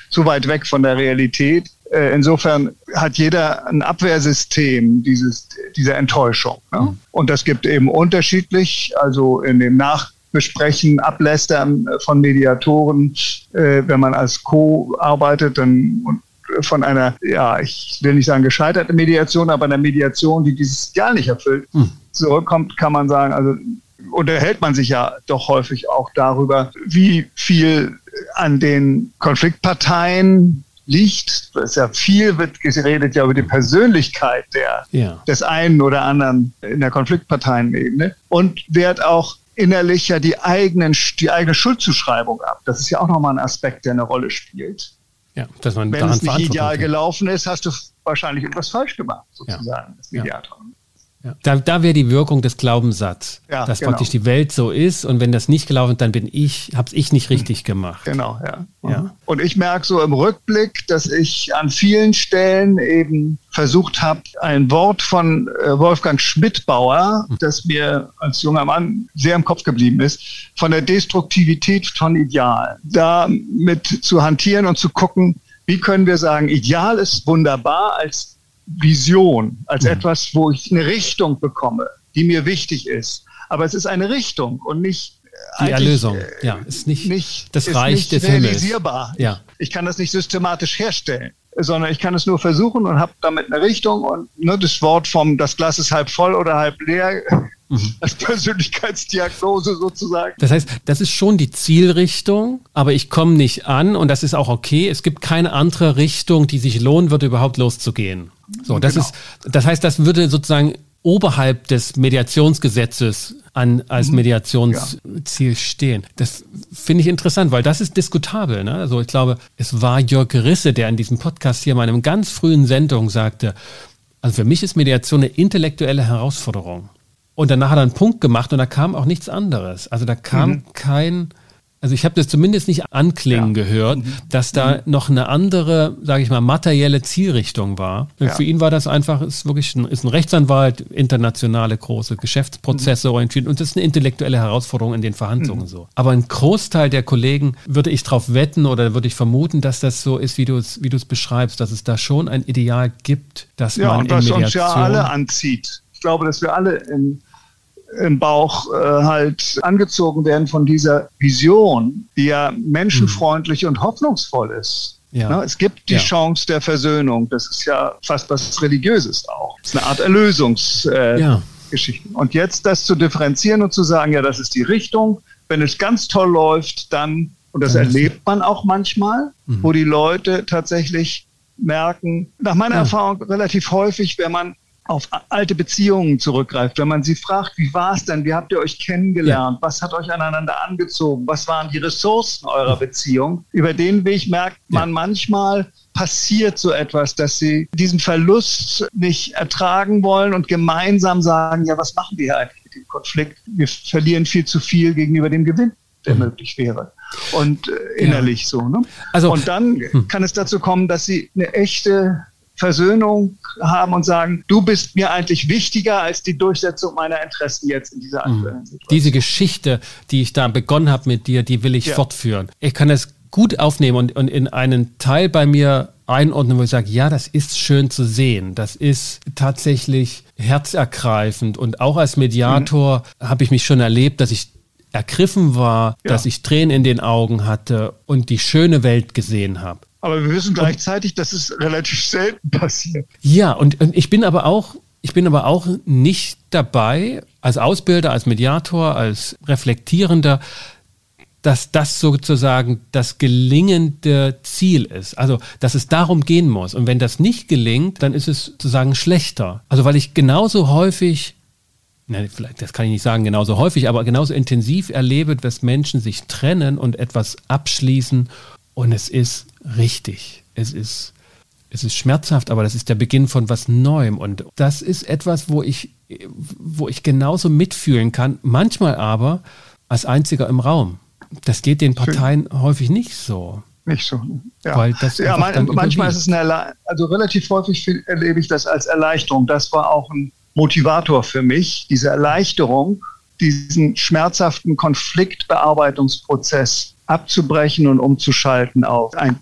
zu weit weg von der Realität. Äh, insofern hat jeder ein Abwehrsystem dieses, dieser Enttäuschung. Ne? Mhm. Und das gibt eben unterschiedlich, also in dem Nachbesprechen, Ablästern von Mediatoren, äh, wenn man als Co arbeitet, dann von einer, ja, ich will nicht sagen gescheiterte Mediation, aber einer Mediation, die dieses Ideal nicht erfüllt, hm. zurückkommt, kann man sagen, also unterhält man sich ja doch häufig auch darüber, wie viel an den Konfliktparteien liegt. Es ist ja viel wird geredet ja über die Persönlichkeit der, ja. des einen oder anderen in der Konfliktparteienebene und wird auch innerlich ja die, eigenen, die eigene Schuldzuschreibung ab. Das ist ja auch nochmal ein Aspekt, der eine Rolle spielt. Ja, dass man Wenn es nicht ideal gelaufen ist, hast du wahrscheinlich etwas falsch gemacht, sozusagen, ja. das Mediator. Ja. Ja. Da, da wäre die Wirkung des Glaubenssatzes, ja, dass genau. praktisch die Welt so ist und wenn das nicht gelaufen ist, dann bin ich, habe es ich nicht richtig gemacht. Genau, ja. ja. Und ich merke so im Rückblick, dass ich an vielen Stellen eben versucht habe, ein Wort von äh, Wolfgang Schmidtbauer, hm. das mir als junger Mann sehr im Kopf geblieben ist, von der Destruktivität von Idealen, damit zu hantieren und zu gucken, wie können wir sagen, Ideal ist wunderbar als Vision, als mhm. etwas, wo ich eine Richtung bekomme, die mir wichtig ist. Aber es ist eine Richtung und nicht die Erlösung, äh, ja, ist nicht, nicht das Reich des realisierbar. Ja. Ich kann das nicht systematisch herstellen, sondern ich kann es nur versuchen und habe damit eine Richtung und ne, das Wort vom das Glas ist halb voll oder halb leer mhm. als Persönlichkeitsdiagnose sozusagen. Das heißt, das ist schon die Zielrichtung, aber ich komme nicht an und das ist auch okay. Es gibt keine andere Richtung, die sich lohnen würde, überhaupt loszugehen. So, das genau. ist, das heißt, das würde sozusagen oberhalb des Mediationsgesetzes an, als mhm. Mediationsziel ja. stehen. Das finde ich interessant, weil das ist diskutabel. Ne? Also ich glaube, es war Jörg Risse, der in diesem Podcast hier in einem ganz frühen Sendung sagte, also für mich ist Mediation eine intellektuelle Herausforderung. Und danach hat er einen Punkt gemacht und da kam auch nichts anderes. Also da kam mhm. kein also ich habe das zumindest nicht anklingen ja. gehört, mhm. dass da mhm. noch eine andere, sage ich mal, materielle Zielrichtung war. Ja. Für ihn war das einfach, ist wirklich ein, ist ein Rechtsanwalt, internationale große Geschäftsprozesse mhm. orientiert und das ist eine intellektuelle Herausforderung in den Verhandlungen mhm. so. Aber ein Großteil der Kollegen würde ich darauf wetten oder würde ich vermuten, dass das so ist, wie du es wie du es beschreibst, dass es da schon ein Ideal gibt, dass ja, man und was uns ja alle anzieht. Ich glaube, dass wir alle in im Bauch äh, halt angezogen werden von dieser Vision, die ja menschenfreundlich mhm. und hoffnungsvoll ist. Ja. Na, es gibt die ja. Chance der Versöhnung. Das ist ja fast was Religiöses auch. Das ist eine Art Erlösungsgeschichte. Äh, ja. Und jetzt das zu differenzieren und zu sagen, ja, das ist die Richtung. Wenn es ganz toll läuft, dann, und das erlebt man auch manchmal, mhm. wo die Leute tatsächlich merken, nach meiner Erfahrung relativ häufig, wenn man auf alte Beziehungen zurückgreift, wenn man sie fragt, wie war es denn, wie habt ihr euch kennengelernt, ja. was hat euch aneinander angezogen, was waren die Ressourcen eurer Beziehung, über den Weg merkt man ja. manchmal, passiert so etwas, dass sie diesen Verlust nicht ertragen wollen und gemeinsam sagen, ja, was machen wir hier eigentlich mit dem Konflikt? Wir verlieren viel zu viel gegenüber dem Gewinn, der mhm. möglich wäre. Und äh, innerlich ja. so. Ne? Also, und dann hm. kann es dazu kommen, dass sie eine echte Versöhnung haben und sagen, du bist mir eigentlich wichtiger als die Durchsetzung meiner Interessen jetzt in dieser mhm. aktuellen Situation. Diese Geschichte, die ich da begonnen habe mit dir, die will ich ja. fortführen. Ich kann es gut aufnehmen und, und in einen Teil bei mir einordnen, wo ich sage, ja, das ist schön zu sehen. Das ist tatsächlich herzergreifend. Und auch als Mediator mhm. habe ich mich schon erlebt, dass ich ergriffen war, ja. dass ich Tränen in den Augen hatte und die schöne Welt gesehen habe. Aber wir wissen gleichzeitig, dass es relativ selten passiert. Ja, und, und ich bin aber auch, ich bin aber auch nicht dabei, als Ausbilder, als Mediator, als Reflektierender, dass das sozusagen das gelingende Ziel ist. Also, dass es darum gehen muss. Und wenn das nicht gelingt, dann ist es sozusagen schlechter. Also, weil ich genauso häufig, ne, vielleicht, das kann ich nicht sagen genauso häufig, aber genauso intensiv erlebe, dass Menschen sich trennen und etwas abschließen und es ist richtig. Es ist, es ist schmerzhaft, aber das ist der Beginn von was Neuem. Und das ist etwas, wo ich, wo ich genauso mitfühlen kann. Manchmal aber als einziger im Raum. Das geht den Parteien Schön. häufig nicht so. Nicht so. Ja, Weil das ja man, manchmal ist es eine, also relativ häufig erlebe ich das als Erleichterung. Das war auch ein Motivator für mich, diese Erleichterung, diesen schmerzhaften Konfliktbearbeitungsprozess abzubrechen und umzuschalten auf ein,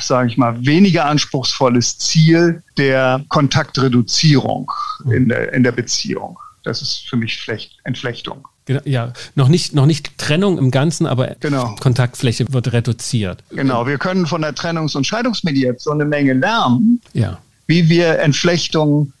sage ich mal, weniger anspruchsvolles Ziel der Kontaktreduzierung in der, in der Beziehung. Das ist für mich Flecht, Entflechtung. Genau, ja, noch nicht, noch nicht Trennung im Ganzen, aber genau. Kontaktfläche wird reduziert. Genau, wir können von der Trennungs- und Scheidungsmediation eine Menge lernen, ja. wie wir Entflechtung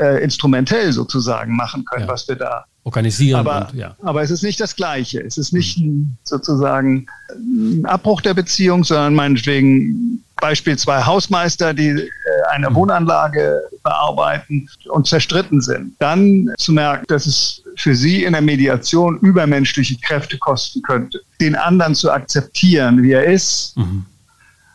äh, instrumentell sozusagen machen können, ja. was wir da organisieren. Aber, und, ja. aber es ist nicht das Gleiche. Es ist nicht ein, sozusagen ein Abbruch der Beziehung, sondern meinetwegen Beispiel zwei Hausmeister, die äh, eine mhm. Wohnanlage bearbeiten und zerstritten sind. Dann zu merken, dass es für Sie in der Mediation übermenschliche Kräfte kosten könnte, den anderen zu akzeptieren, wie er ist. Mhm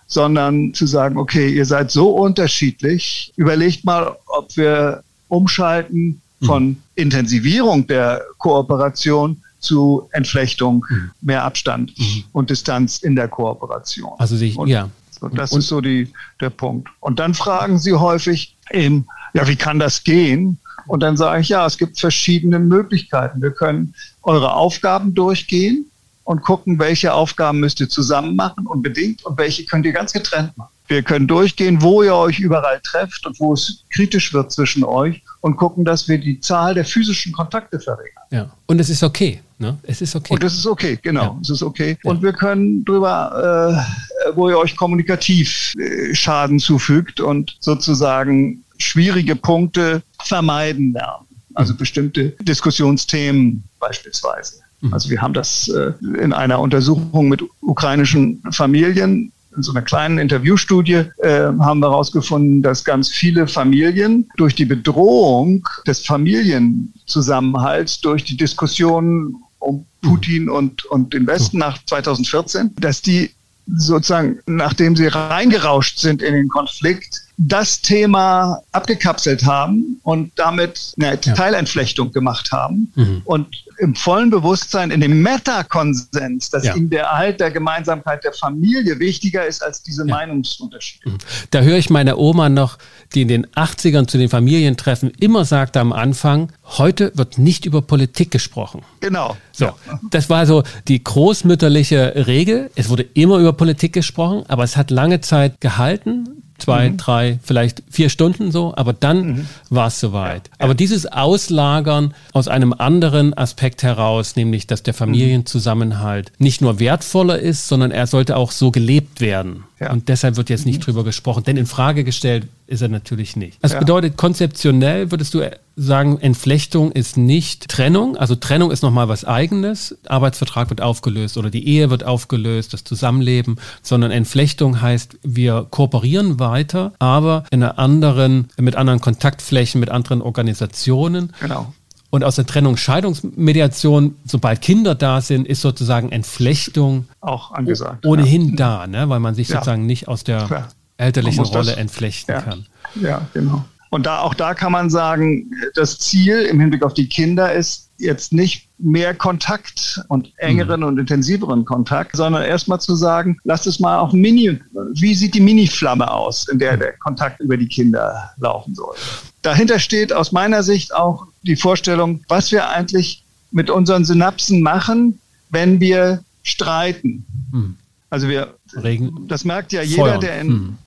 sondern zu sagen, okay, ihr seid so unterschiedlich, überlegt mal, ob wir umschalten von mhm. Intensivierung der Kooperation zu Entflechtung, mhm. mehr Abstand mhm. und Distanz in der Kooperation. Also sich, und, ja. So, das und, ist so die, der Punkt. Und dann fragen sie häufig eben, ja, wie kann das gehen? Und dann sage ich, ja, es gibt verschiedene Möglichkeiten. Wir können eure Aufgaben durchgehen und gucken, welche Aufgaben müsst ihr zusammen machen unbedingt und welche könnt ihr ganz getrennt machen. Wir können durchgehen, wo ihr euch überall trefft und wo es kritisch wird zwischen euch und gucken, dass wir die Zahl der physischen Kontakte verringern. Ja, und es ist okay. Ne? Es ist okay. Und es ist okay, genau. Ja. Es ist okay. Ja. Und wir können drüber, äh, wo ihr euch kommunikativ äh, Schaden zufügt und sozusagen schwierige Punkte vermeiden lernen. Also mhm. bestimmte Diskussionsthemen beispielsweise. Mhm. Also wir haben das äh, in einer Untersuchung mit ukrainischen Familien in so einer kleinen Interviewstudie äh, haben wir herausgefunden, dass ganz viele Familien durch die Bedrohung des Familienzusammenhalts, durch die Diskussionen um Putin mhm. und, und den Westen nach 2014, dass die sozusagen, nachdem sie reingerauscht sind in den Konflikt, das Thema abgekapselt haben und damit eine. Teilentflechtung gemacht haben mhm. und im vollen Bewusstsein, in dem Meta-Konsens, dass ja. ihnen der Erhalt der Gemeinsamkeit der Familie wichtiger ist als diese ja. Meinungsunterschiede. Mhm. Da höre ich meine Oma noch, die in den 80ern zu den Familientreffen immer sagte am Anfang, heute wird nicht über Politik gesprochen. Genau. So, ja. das war so die großmütterliche Regel. Es wurde immer über Politik gesprochen, aber es hat lange Zeit gehalten zwei, mhm. drei, vielleicht vier Stunden so, aber dann mhm. war es soweit. Ja, ja. Aber dieses Auslagern aus einem anderen Aspekt heraus, nämlich dass der Familienzusammenhalt nicht nur wertvoller ist, sondern er sollte auch so gelebt werden. Ja. Und deshalb wird jetzt nicht drüber gesprochen, denn in Frage gestellt ist er natürlich nicht. Das ja. bedeutet, konzeptionell würdest du sagen, Entflechtung ist nicht Trennung. Also Trennung ist nochmal was eigenes. Arbeitsvertrag wird aufgelöst oder die Ehe wird aufgelöst, das Zusammenleben, sondern Entflechtung heißt, wir kooperieren weiter, aber in einer anderen, mit anderen Kontaktflächen, mit anderen Organisationen. Genau. Und aus der Trennung Scheidungsmediation, sobald Kinder da sind, ist sozusagen Entflechtung auch angesagt. Ohnehin ja. da, ne? weil man sich sozusagen nicht aus der Klar. elterlichen Rolle das, entflechten ja. kann. Ja, genau. Und da, auch da kann man sagen, das Ziel im Hinblick auf die Kinder ist jetzt nicht mehr Kontakt und engeren mhm. und intensiveren Kontakt, sondern erstmal zu sagen, lass es mal auch Mini, wie sieht die Mini-Flamme aus, in der der Kontakt über die Kinder laufen soll. Dahinter steht aus meiner Sicht auch die Vorstellung, was wir eigentlich mit unseren Synapsen machen, wenn wir streiten. Mhm. Also wir, Regen. das merkt ja jeder, Feuern. der in, mhm.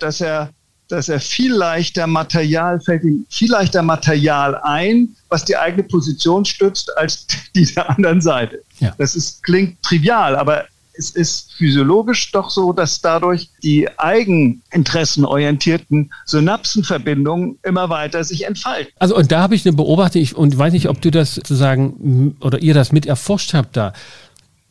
dass er dass er viel leichter Material, fällt ihm viel leichter Material ein, was die eigene Position stützt, als die der anderen Seite. Ja. Das ist, klingt trivial, aber es ist physiologisch doch so, dass dadurch die eigeninteressenorientierten Synapsenverbindungen immer weiter sich entfalten. Also und da habe ich eine Beobachtung ich, und weiß nicht, ob du das sozusagen oder ihr das mit erforscht habt da.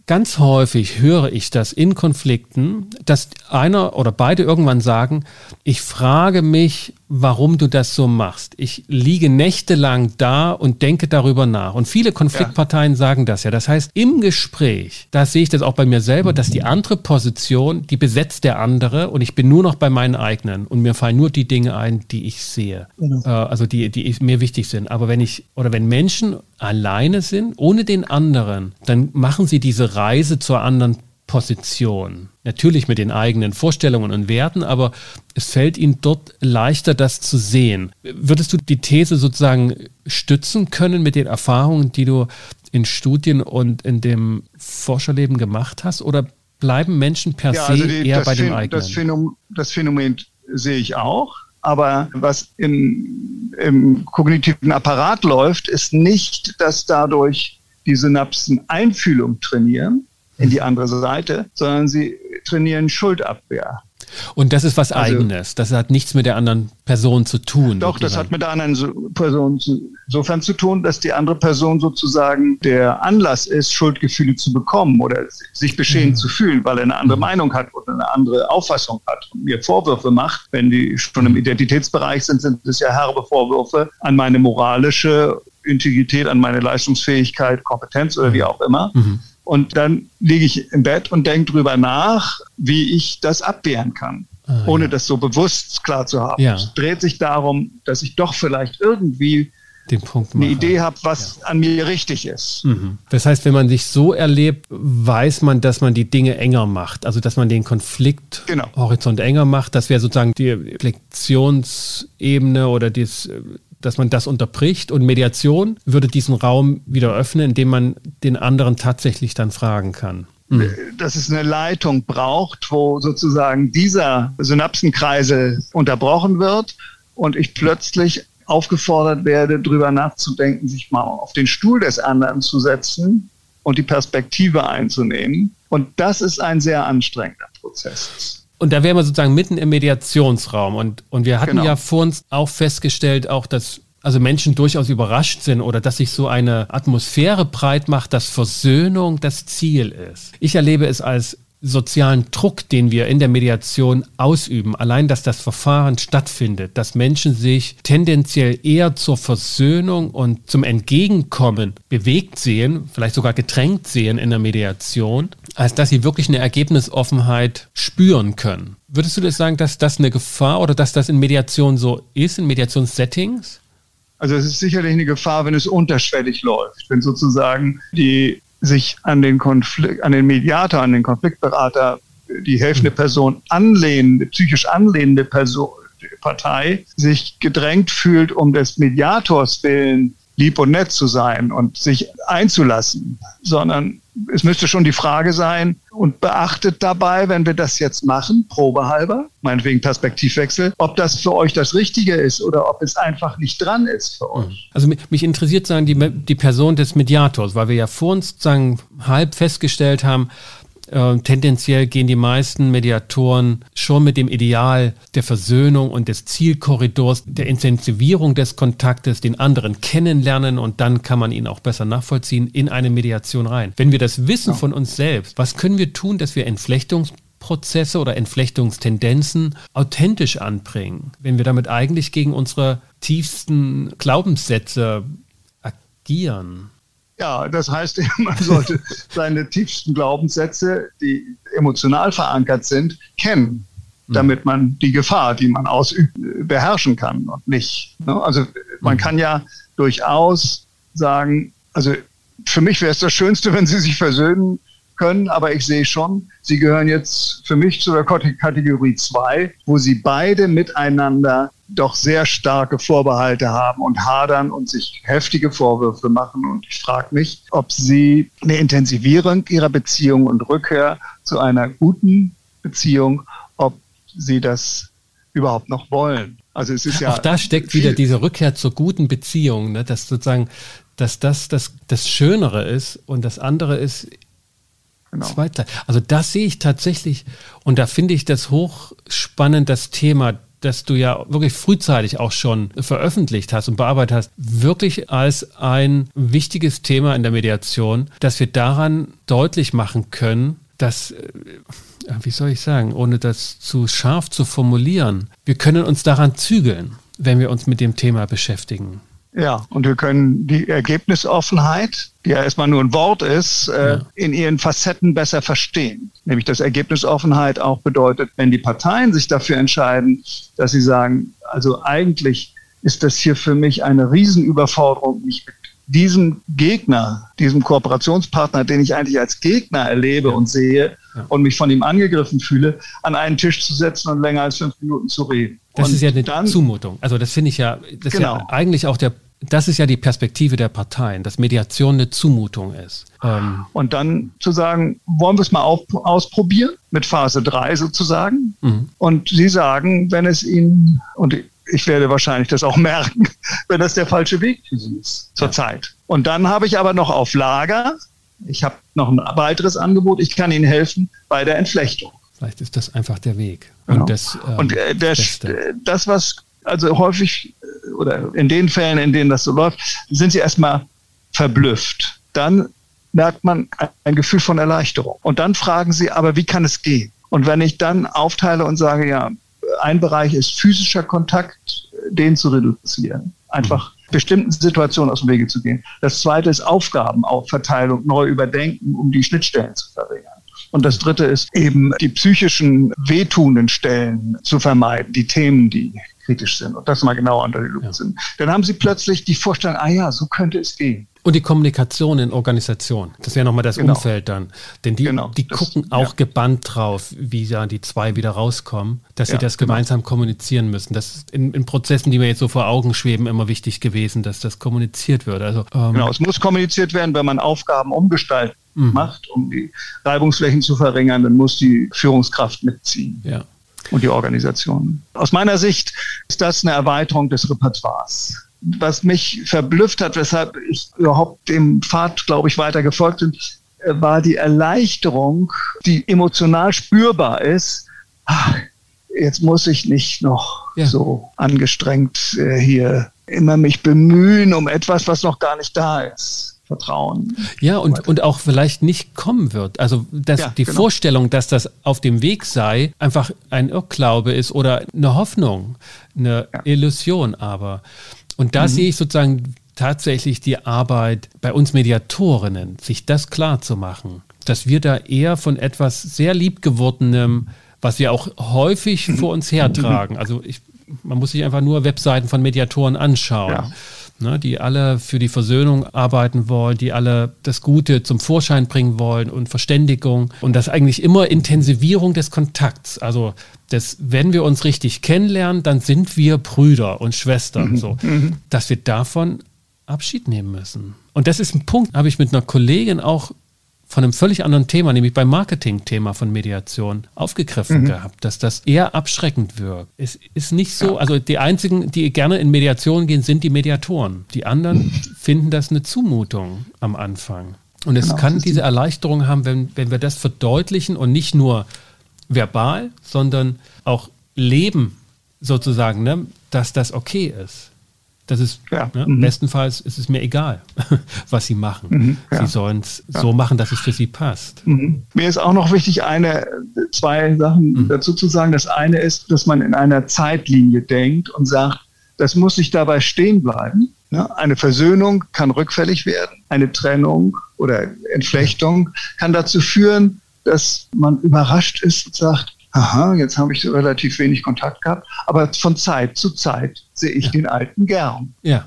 Ganz häufig höre ich das in Konflikten, dass einer oder beide irgendwann sagen, ich frage mich, warum du das so machst. Ich liege nächtelang da und denke darüber nach. Und viele Konfliktparteien ja. sagen das ja. Das heißt, im Gespräch, da sehe ich das auch bei mir selber, dass die andere Position, die besetzt der andere und ich bin nur noch bei meinen eigenen und mir fallen nur die Dinge ein, die ich sehe. Genau. Äh, also die, die mir wichtig sind. Aber wenn ich oder wenn Menschen alleine sind, ohne den anderen, dann machen sie diese Reise zur anderen Position. Natürlich mit den eigenen Vorstellungen und Werten, aber es fällt ihnen dort leichter, das zu sehen. Würdest du die These sozusagen stützen können mit den Erfahrungen, die du in Studien und in dem Forscherleben gemacht hast? Oder bleiben Menschen per ja, se also die, eher bei dem eigenen? Das Phänomen, das Phänomen sehe ich auch. Aber was im, im kognitiven Apparat läuft, ist nicht, dass dadurch die Synapsen Einfühlung trainieren, in die andere Seite, sondern sie trainieren Schuldabwehr. Und das ist was also, Eigenes. Das hat nichts mit der anderen Person zu tun. Doch, das hat mit der anderen Person insofern zu tun, dass die andere Person sozusagen der Anlass ist, Schuldgefühle zu bekommen oder sich beschämt mhm. zu fühlen, weil er eine andere mhm. Meinung hat oder eine andere Auffassung hat und mir Vorwürfe macht. Wenn die schon im Identitätsbereich sind, sind es ja herbe Vorwürfe an meine moralische Integrität, an meine Leistungsfähigkeit, Kompetenz oder wie auch immer. Mhm. Und dann liege ich im Bett und denke drüber nach, wie ich das abwehren kann, ah, ohne ja. das so bewusst klar zu haben. Ja. Es dreht sich darum, dass ich doch vielleicht irgendwie den Punkt eine Idee habe, was ja. an mir richtig ist. Mhm. Das heißt, wenn man sich so erlebt, weiß man, dass man die Dinge enger macht. Also, dass man den Konflikthorizont genau. enger macht. Das wäre sozusagen die Reflexionsebene oder das, dass man das unterbricht. Und Mediation würde diesen Raum wieder öffnen, indem man den anderen tatsächlich dann fragen kann. Mhm. Dass es eine Leitung braucht, wo sozusagen dieser Synapsenkreisel unterbrochen wird und ich plötzlich aufgefordert werde, darüber nachzudenken, sich mal auf den Stuhl des anderen zu setzen und die Perspektive einzunehmen. Und das ist ein sehr anstrengender Prozess. Und da wären wir sozusagen mitten im Mediationsraum. Und, und wir hatten genau. ja vor uns auch festgestellt, auch dass also Menschen durchaus überrascht sind oder dass sich so eine Atmosphäre breit macht, dass Versöhnung das Ziel ist. Ich erlebe es als sozialen Druck, den wir in der Mediation ausüben, allein dass das Verfahren stattfindet, dass Menschen sich tendenziell eher zur Versöhnung und zum Entgegenkommen bewegt sehen, vielleicht sogar gedrängt sehen in der Mediation, als dass sie wirklich eine Ergebnisoffenheit spüren können. Würdest du das sagen, dass das eine Gefahr oder dass das in Mediation so ist, in Mediationssettings? Also es ist sicherlich eine Gefahr, wenn es unterschwellig läuft, wenn sozusagen die sich an den Konflikt, an den Mediator, an den Konfliktberater, die helfende Person anlehnende, psychisch anlehnende Person, Partei sich gedrängt fühlt, um des Mediators willen lieb und nett zu sein und sich einzulassen, sondern es müsste schon die Frage sein und beachtet dabei, wenn wir das jetzt machen, probehalber, meinetwegen Perspektivwechsel, ob das für euch das Richtige ist oder ob es einfach nicht dran ist für euch. Also mich interessiert sagen die, die Person des Mediators, weil wir ja vor uns sagen halb festgestellt haben, äh, tendenziell gehen die meisten Mediatoren schon mit dem Ideal der Versöhnung und des Zielkorridors, der Intensivierung des Kontaktes, den anderen kennenlernen und dann kann man ihn auch besser nachvollziehen, in eine Mediation rein. Wenn wir das wissen von uns selbst, was können wir tun, dass wir Entflechtungsprozesse oder Entflechtungstendenzen authentisch anbringen, wenn wir damit eigentlich gegen unsere tiefsten Glaubenssätze agieren? Ja, das heißt, man sollte seine tiefsten Glaubenssätze, die emotional verankert sind, kennen, mhm. damit man die Gefahr, die man ausübt, beherrschen kann und nicht. Ne? Also man mhm. kann ja durchaus sagen, also für mich wäre es das Schönste, wenn sie sich versöhnen können, aber ich sehe schon, sie gehören jetzt für mich zu der Kategorie 2, wo sie beide miteinander doch sehr starke Vorbehalte haben und hadern und sich heftige Vorwürfe machen. Und ich frage mich, ob sie eine Intensivierung ihrer Beziehung und Rückkehr zu einer guten Beziehung, ob sie das überhaupt noch wollen. Also es ist ja. Auch da steckt wieder diese Rückkehr zur guten Beziehung, ne? dass sozusagen, dass das, das das Schönere ist und das andere ist Genau. Also das sehe ich tatsächlich und da finde ich das hochspannend, das Thema das du ja wirklich frühzeitig auch schon veröffentlicht hast und bearbeitet hast, wirklich als ein wichtiges Thema in der Mediation, dass wir daran deutlich machen können, dass, äh, wie soll ich sagen, ohne das zu scharf zu formulieren, wir können uns daran zügeln, wenn wir uns mit dem Thema beschäftigen. Ja, und wir können die Ergebnisoffenheit, die ja erstmal nur ein Wort ist, äh, ja. in ihren Facetten besser verstehen. Nämlich, dass Ergebnisoffenheit auch bedeutet, wenn die Parteien sich dafür entscheiden, dass sie sagen, also eigentlich ist das hier für mich eine Riesenüberforderung, mich mit diesem Gegner, diesem Kooperationspartner, den ich eigentlich als Gegner erlebe ja. und sehe ja. und mich von ihm angegriffen fühle, an einen Tisch zu setzen und länger als fünf Minuten zu reden. Das und ist ja eine dann, Zumutung. Also das finde ich ja, das genau. ist ja eigentlich auch der das ist ja die Perspektive der Parteien, dass Mediation eine Zumutung ist. Ähm und dann zu sagen, wollen wir es mal auf, ausprobieren mit Phase 3 sozusagen? Mhm. Und Sie sagen, wenn es Ihnen, und ich werde wahrscheinlich das auch merken, wenn das der falsche Weg für Sie ist zurzeit. Ja. Und dann habe ich aber noch auf Lager, ich habe noch ein weiteres Angebot, ich kann Ihnen helfen bei der Entflechtung. Vielleicht ist das einfach der Weg. Genau. Und, das, ähm, und äh, der, das, was also häufig oder in den Fällen, in denen das so läuft, sind sie erstmal verblüfft. Dann merkt man ein Gefühl von Erleichterung. Und dann fragen sie, aber wie kann es gehen? Und wenn ich dann aufteile und sage, ja, ein Bereich ist physischer Kontakt, den zu reduzieren. Einfach bestimmten Situationen aus dem Wege zu gehen. Das zweite ist Aufgabenaufverteilung neu überdenken, um die Schnittstellen zu verringern. Und das dritte ist eben die psychischen wehtuenden Stellen zu vermeiden, die Themen, die kritisch sind und das mal genau unter die Lupe ja. sind. Dann haben sie plötzlich die Vorstellung, ah ja, so könnte es gehen. Und die Kommunikation in Organisation, das wäre nochmal das genau. Umfeld dann. Denn die, genau, die das, gucken auch ja. gebannt drauf, wie ja die zwei wieder rauskommen, dass ja, sie das genau. gemeinsam kommunizieren müssen. Das ist in, in, Prozessen, die mir jetzt so vor Augen schweben, immer wichtig gewesen, dass das kommuniziert wird. Also, ähm, genau, es muss kommuniziert werden, wenn man Aufgaben umgestalten mhm. macht, um die Reibungsflächen zu verringern, dann muss die Führungskraft mitziehen. Ja und die Organisation. Aus meiner Sicht ist das eine Erweiterung des Repertoires was mich verblüfft hat, weshalb ich überhaupt dem Pfad, glaube ich, weiter gefolgt bin, war die Erleichterung, die emotional spürbar ist. Ach, jetzt muss ich nicht noch ja. so angestrengt äh, hier immer mich bemühen um etwas, was noch gar nicht da ist. Vertrauen. Ja, und, und auch vielleicht nicht kommen wird. Also dass ja, die genau. Vorstellung, dass das auf dem Weg sei, einfach ein Irrglaube ist oder eine Hoffnung, eine ja. Illusion aber. Und da mhm. sehe ich sozusagen tatsächlich die Arbeit bei uns Mediatorinnen, sich das klar zu machen, dass wir da eher von etwas sehr liebgewordenem, was wir auch häufig vor uns hertragen. Also ich, man muss sich einfach nur Webseiten von Mediatoren anschauen. Ja ne, die alle für die Versöhnung arbeiten wollen, die alle das Gute zum Vorschein bringen wollen und Verständigung und das eigentlich immer Intensivierung des Kontakts. Also das, wenn wir uns richtig kennenlernen, dann sind wir Brüder und Schwestern. Mhm. So, mhm. dass wir davon Abschied nehmen müssen. Und das ist ein Punkt, habe ich mit einer Kollegin auch von einem völlig anderen Thema, nämlich beim Marketing-Thema von Mediation, aufgegriffen mhm. gehabt, dass das eher abschreckend wirkt. Es ist nicht so, ja. also die einzigen, die gerne in Mediation gehen, sind die Mediatoren. Die anderen mhm. finden das eine Zumutung am Anfang. Und es genau, kann diese Erleichterung haben, wenn, wenn wir das verdeutlichen und nicht nur verbal, sondern auch leben sozusagen, ne, dass das okay ist. Das ist ja. ne, mhm. bestenfalls ist es mir egal, was sie machen. Mhm, ja. Sie sollen es ja. so machen, dass es für sie passt. Mhm. Mir ist auch noch wichtig, eine, zwei Sachen mhm. dazu zu sagen. Das eine ist, dass man in einer Zeitlinie denkt und sagt, das muss nicht dabei stehen bleiben. Ne? Eine Versöhnung kann rückfällig werden. Eine Trennung oder Entflechtung kann dazu führen, dass man überrascht ist und sagt, aha, jetzt habe ich relativ wenig Kontakt gehabt, aber von Zeit zu Zeit sehe ich ja. den Alten gern. Ja.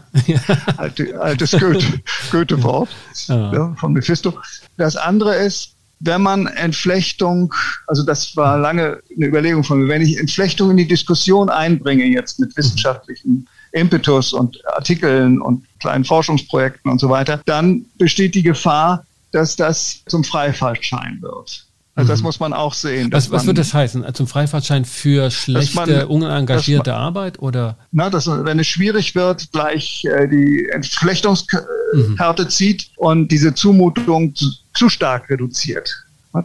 Alte, altes Goethe, Goethe-Wort ja. ja, von Mephisto. Das andere ist, wenn man Entflechtung, also das war lange eine Überlegung von mir, wenn ich Entflechtung in die Diskussion einbringe, jetzt mit wissenschaftlichen Impetus und Artikeln und kleinen Forschungsprojekten und so weiter, dann besteht die Gefahr, dass das zum Freifahrtschein wird. Also das mhm. muss man auch sehen. Was, was man, wird das heißen? Zum Freifahrtschein für schlechte, man, unengagierte man, Arbeit? Oder? Na, dass, wenn es schwierig wird, gleich äh, die Entflechtungskarte mhm. zieht und diese Zumutung zu, zu stark reduziert.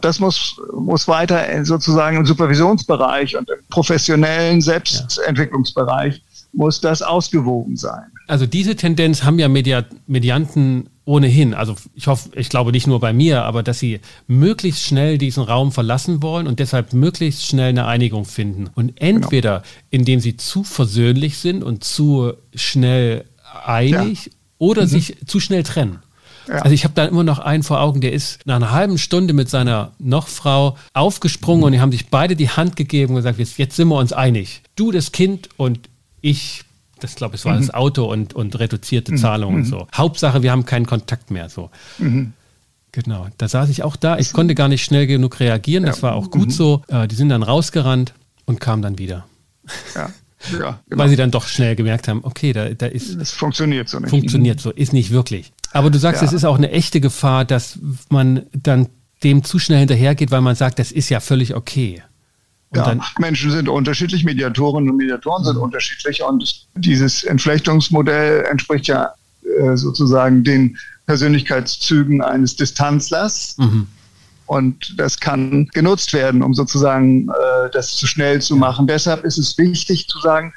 Das muss, muss weiter sozusagen im Supervisionsbereich und im professionellen Selbstentwicklungsbereich muss das ausgewogen sein. Also diese Tendenz haben ja Medianten ohnehin, also ich hoffe, ich glaube nicht nur bei mir, aber dass sie möglichst schnell diesen Raum verlassen wollen und deshalb möglichst schnell eine Einigung finden. Und entweder genau. indem sie zu versöhnlich sind und zu schnell einig ja. oder mhm. sich zu schnell trennen. Ja. Also ich habe da immer noch einen vor Augen, der ist nach einer halben Stunde mit seiner Nochfrau aufgesprungen mhm. und die haben sich beide die Hand gegeben und gesagt, jetzt, jetzt sind wir uns einig. Du das Kind und ich das glaube ich, war mhm. das Auto und, und reduzierte mhm. Zahlungen und mhm. so. Hauptsache, wir haben keinen Kontakt mehr. So. Mhm. Genau, da saß ich auch da. Ich konnte gar nicht schnell genug reagieren. Das war auch gut mhm. so. Äh, die sind dann rausgerannt und kamen dann wieder. Ja. Ja, genau. Weil sie dann doch schnell gemerkt haben, okay, da, da ist. Es funktioniert so nicht. Funktioniert so, ist nicht wirklich. Aber du sagst, ja. es ist auch eine echte Gefahr, dass man dann dem zu schnell hinterhergeht, weil man sagt, das ist ja völlig okay. Ja, Menschen sind unterschiedlich, Mediatorinnen und Mediatoren sind mhm. unterschiedlich und dieses Entflechtungsmodell entspricht ja äh, sozusagen den Persönlichkeitszügen eines Distanzlers. Mhm. Und das kann genutzt werden, um sozusagen äh, das zu schnell zu machen. Deshalb ist es wichtig zu sagen,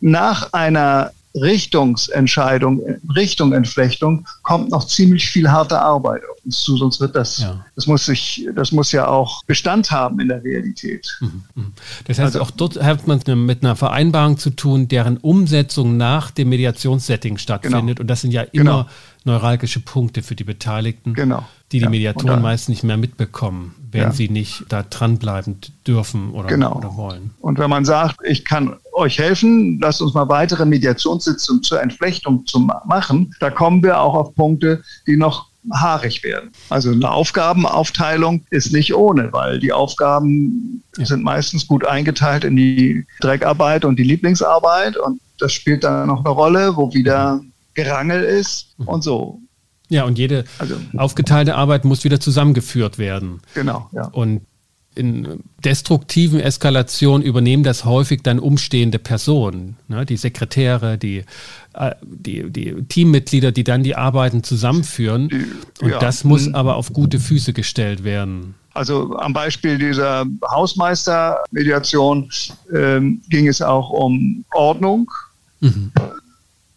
nach einer Richtungsentscheidung, Richtung Entflechtung, kommt noch ziemlich viel harte Arbeit auf uns zu, sonst wird das, ja. das muss sich, das muss ja auch Bestand haben in der Realität. Mhm, mhm. Das heißt, also, auch dort hat man mit einer Vereinbarung zu tun, deren Umsetzung nach dem Mediationssetting stattfindet. Genau. Und das sind ja immer genau. neuralgische Punkte für die Beteiligten, genau. die die ja. Mediatoren meist nicht mehr mitbekommen wenn ja. sie nicht da dranbleiben dürfen oder, genau. oder wollen. Und wenn man sagt, ich kann euch helfen, lasst uns mal weitere Mediationssitzungen zur Entflechtung zu machen, da kommen wir auch auf Punkte, die noch haarig werden. Also eine Aufgabenaufteilung ist nicht ohne, weil die Aufgaben sind meistens gut eingeteilt in die Dreckarbeit und die Lieblingsarbeit und das spielt dann noch eine Rolle, wo wieder Gerangel ist mhm. und so. Ja, und jede also, aufgeteilte Arbeit muss wieder zusammengeführt werden. Genau, ja. Und in destruktiven Eskalationen übernehmen das häufig dann umstehende Personen, ne? die Sekretäre, die, äh, die, die Teammitglieder, die dann die Arbeiten zusammenführen. Die, Und ja. das muss aber auf gute Füße gestellt werden. Also am Beispiel dieser Hausmeistermediation ähm, ging es auch um Ordnung, mhm.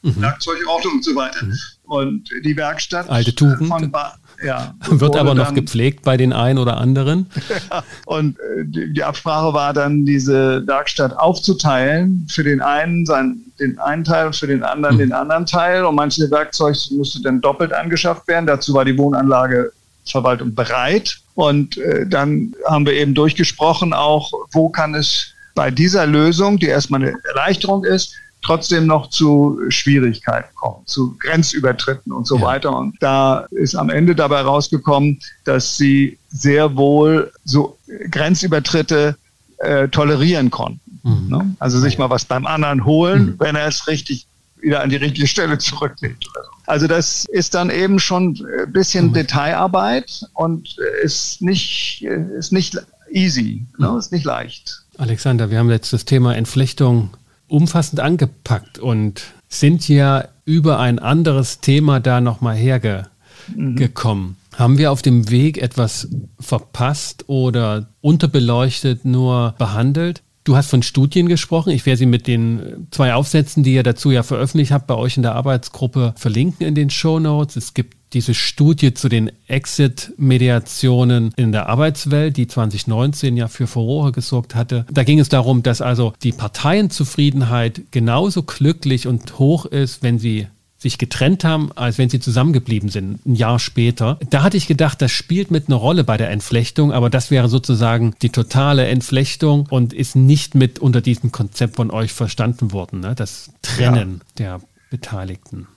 mhm. Werkzeugordnung und so weiter. Mhm. Und die Werkstatt Alte Tugend. von ba ja, wird aber noch dann, gepflegt bei den einen oder anderen. Ja, und äh, die, die, Absprache war dann, diese Werkstatt aufzuteilen, für den einen sein, den einen Teil und für den anderen mhm. den anderen Teil. Und manche Werkzeuge musste dann doppelt angeschafft werden. Dazu war die Wohnanlageverwaltung bereit. Und äh, dann haben wir eben durchgesprochen, auch wo kann es bei dieser Lösung, die erstmal eine Erleichterung ist, trotzdem noch zu Schwierigkeiten kommen, zu Grenzübertritten und so ja. weiter. Und da ist am Ende dabei rausgekommen, dass sie sehr wohl so Grenzübertritte äh, tolerieren konnten. Mhm. Ne? Also sich mal was beim anderen holen, mhm. wenn er es richtig wieder an die richtige Stelle zurücklegt. Also das ist dann eben schon ein bisschen mhm. Detailarbeit und ist nicht, ist nicht easy, ne? Mhm. ist nicht leicht. Alexander, wir haben jetzt das Thema Entflechtung umfassend angepackt und sind ja über ein anderes Thema da nochmal hergekommen. Mhm. Haben wir auf dem Weg etwas verpasst oder unterbeleuchtet nur behandelt? Du hast von Studien gesprochen. Ich werde sie mit den zwei Aufsätzen, die ihr dazu ja veröffentlicht habt, bei euch in der Arbeitsgruppe verlinken in den Show Notes. Es gibt diese Studie zu den Exit-Mediationen in der Arbeitswelt, die 2019 ja für Furore gesorgt hatte. Da ging es darum, dass also die Parteienzufriedenheit genauso glücklich und hoch ist, wenn sie sich getrennt haben, als wenn sie zusammengeblieben sind, ein Jahr später. Da hatte ich gedacht, das spielt mit einer Rolle bei der Entflechtung, aber das wäre sozusagen die totale Entflechtung und ist nicht mit unter diesem Konzept von euch verstanden worden, ne? das Trennen ja. der Beteiligten.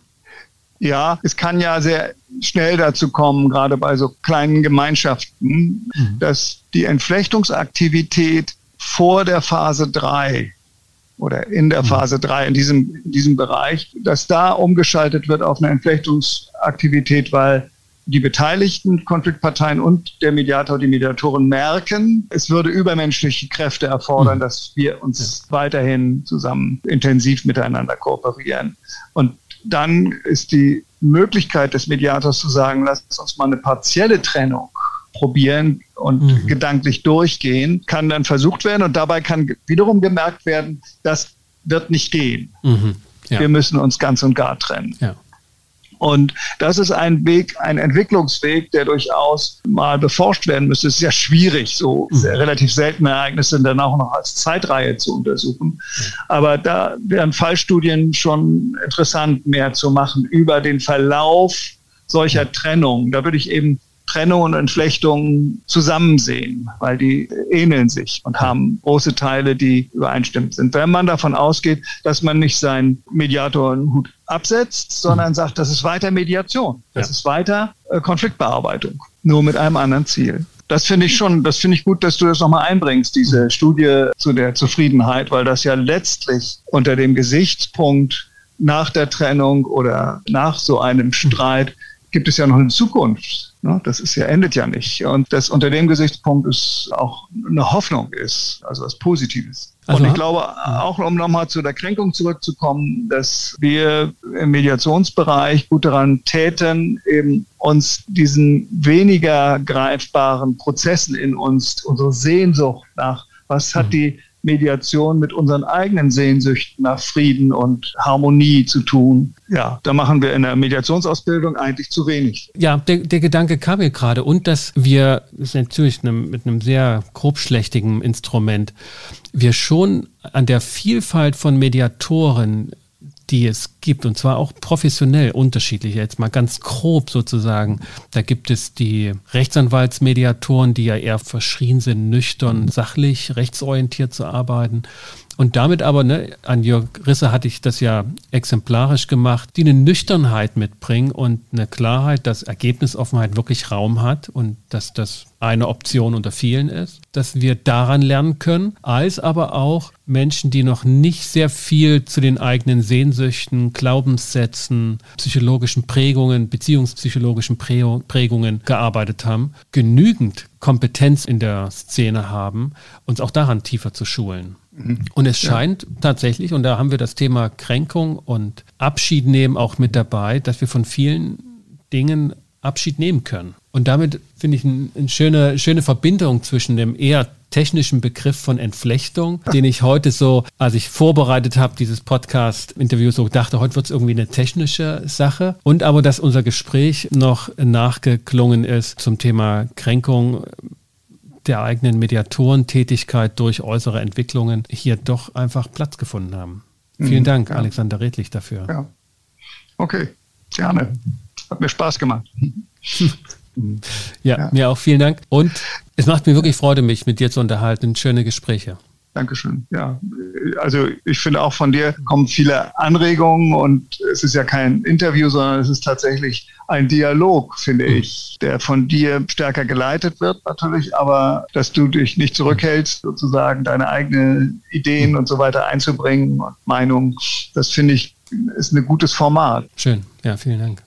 Ja, es kann ja sehr schnell dazu kommen, gerade bei so kleinen Gemeinschaften, mhm. dass die Entflechtungsaktivität vor der Phase 3 oder in der mhm. Phase 3 in diesem, in diesem Bereich, dass da umgeschaltet wird auf eine Entflechtungsaktivität, weil die beteiligten Konfliktparteien und der Mediator, die Mediatoren merken, es würde übermenschliche Kräfte erfordern, mhm. dass wir uns ja. weiterhin zusammen intensiv miteinander kooperieren. Und dann ist die Möglichkeit des Mediators zu sagen, lass uns mal eine partielle Trennung probieren und mhm. gedanklich durchgehen, kann dann versucht werden und dabei kann wiederum gemerkt werden, das wird nicht gehen. Mhm. Ja. Wir müssen uns ganz und gar trennen. Ja. Und das ist ein Weg, ein Entwicklungsweg, der durchaus mal beforscht werden müsste. Es ist ja schwierig, so mhm. relativ seltene Ereignisse dann auch noch als Zeitreihe zu untersuchen. Aber da wären Fallstudien schon interessant, mehr zu machen über den Verlauf solcher Trennung. Da würde ich eben Trennung und Entflechtung zusammen sehen, weil die ähneln sich und haben große Teile, die übereinstimmend sind. Wenn man davon ausgeht, dass man nicht seinen Mediatorenhut absetzt, sondern sagt, das ist weiter Mediation, das ja. ist weiter äh, Konfliktbearbeitung, nur mit einem anderen Ziel. Das finde ich schon, das finde ich gut, dass du das nochmal einbringst, diese. Studie zu der Zufriedenheit, weil das ja letztlich unter dem Gesichtspunkt nach der Trennung oder nach so einem Streit gibt es ja noch eine Zukunft. Ne? Das ist ja, endet ja nicht. Und das unter dem Gesichtspunkt ist auch eine Hoffnung ist, also was Positives. Also, und ich glaube, auch um nochmal zu der Kränkung zurückzukommen, dass wir im Mediationsbereich gut daran täten, eben uns diesen weniger greifbaren Prozessen in uns, unsere Sehnsucht nach, was hat mhm. die Mediation mit unseren eigenen Sehnsüchten nach Frieden und Harmonie zu tun. Ja, da machen wir in der Mediationsausbildung eigentlich zu wenig. Ja, der, der Gedanke kam mir gerade. Und dass wir, das ist natürlich eine, mit einem sehr grobschlächtigen Instrument, wir schon an der Vielfalt von Mediatoren die es gibt, und zwar auch professionell unterschiedlich. Jetzt mal ganz grob sozusagen. Da gibt es die Rechtsanwaltsmediatoren, die ja eher verschrien sind, nüchtern, sachlich, rechtsorientiert zu arbeiten. Und damit aber, ne, an Jörg Risse hatte ich das ja exemplarisch gemacht, die eine Nüchternheit mitbringen und eine Klarheit, dass Ergebnisoffenheit wirklich Raum hat und dass das eine Option unter vielen ist, dass wir daran lernen können, als aber auch Menschen, die noch nicht sehr viel zu den eigenen Sehnsüchten, Glaubenssätzen, psychologischen Prägungen, beziehungspsychologischen Prägungen gearbeitet haben, genügend Kompetenz in der Szene haben, uns auch daran tiefer zu schulen. Und es scheint ja. tatsächlich, und da haben wir das Thema Kränkung und Abschied nehmen auch mit dabei, dass wir von vielen Dingen Abschied nehmen können. Und damit finde ich eine ein schöne, schöne Verbindung zwischen dem eher technischen Begriff von Entflechtung, den ich heute so, als ich vorbereitet habe, dieses Podcast-Interview, so dachte, heute wird es irgendwie eine technische Sache. Und aber, dass unser Gespräch noch nachgeklungen ist zum Thema Kränkung, der eigenen Mediatorentätigkeit durch äußere Entwicklungen hier doch einfach Platz gefunden haben. Vielen mhm, Dank, ja. Alexander Redlich, dafür. Ja. Okay, gerne. Hat mir Spaß gemacht. ja, ja, mir auch vielen Dank. Und es macht mir wirklich Freude, mich mit dir zu unterhalten. Schöne Gespräche. Dankeschön. Ja, also ich finde auch von dir kommen viele Anregungen und es ist ja kein Interview, sondern es ist tatsächlich ein Dialog, finde mhm. ich, der von dir stärker geleitet wird natürlich, aber dass du dich nicht zurückhältst, sozusagen deine eigenen Ideen und so weiter einzubringen und Meinungen, das finde ich ist ein gutes Format. Schön, ja, vielen Dank.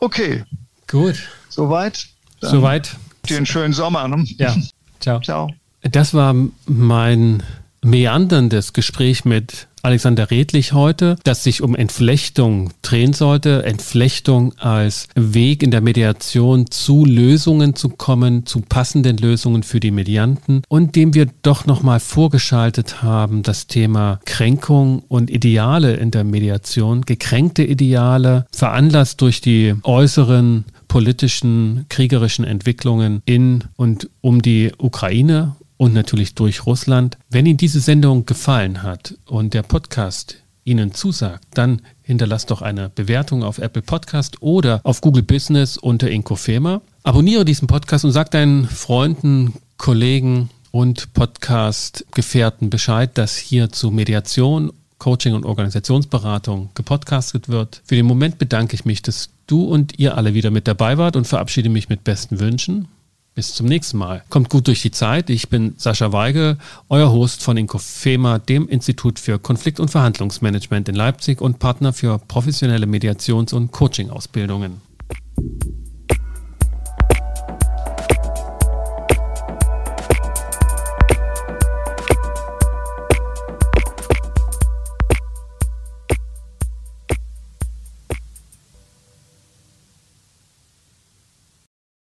Okay. Gut. Soweit? Soweit. Dir einen schönen Sommer. Ne? Ja. Ciao. Ciao. Das war mein meanderndes Gespräch mit Alexander Redlich heute, das sich um Entflechtung drehen sollte. Entflechtung als Weg in der Mediation zu Lösungen zu kommen, zu passenden Lösungen für die Medianten und dem wir doch nochmal vorgeschaltet haben, das Thema Kränkung und Ideale in der Mediation, gekränkte Ideale, veranlasst durch die äußeren politischen, kriegerischen Entwicklungen in und um die Ukraine und natürlich durch Russland. Wenn Ihnen diese Sendung gefallen hat und der Podcast Ihnen zusagt, dann hinterlasst doch eine Bewertung auf Apple Podcast oder auf Google Business unter Inkofema. Abonniere diesen Podcast und sag deinen Freunden, Kollegen und Podcast-Gefährten Bescheid, dass hier zu Mediation, Coaching und Organisationsberatung gepodcastet wird. Für den Moment bedanke ich mich, dass du und ihr alle wieder mit dabei wart und verabschiede mich mit besten Wünschen. Bis zum nächsten Mal. Kommt gut durch die Zeit. Ich bin Sascha Weigel, euer Host von Inkofema, dem Institut für Konflikt- und Verhandlungsmanagement in Leipzig und Partner für professionelle Mediations- und Coaching-Ausbildungen.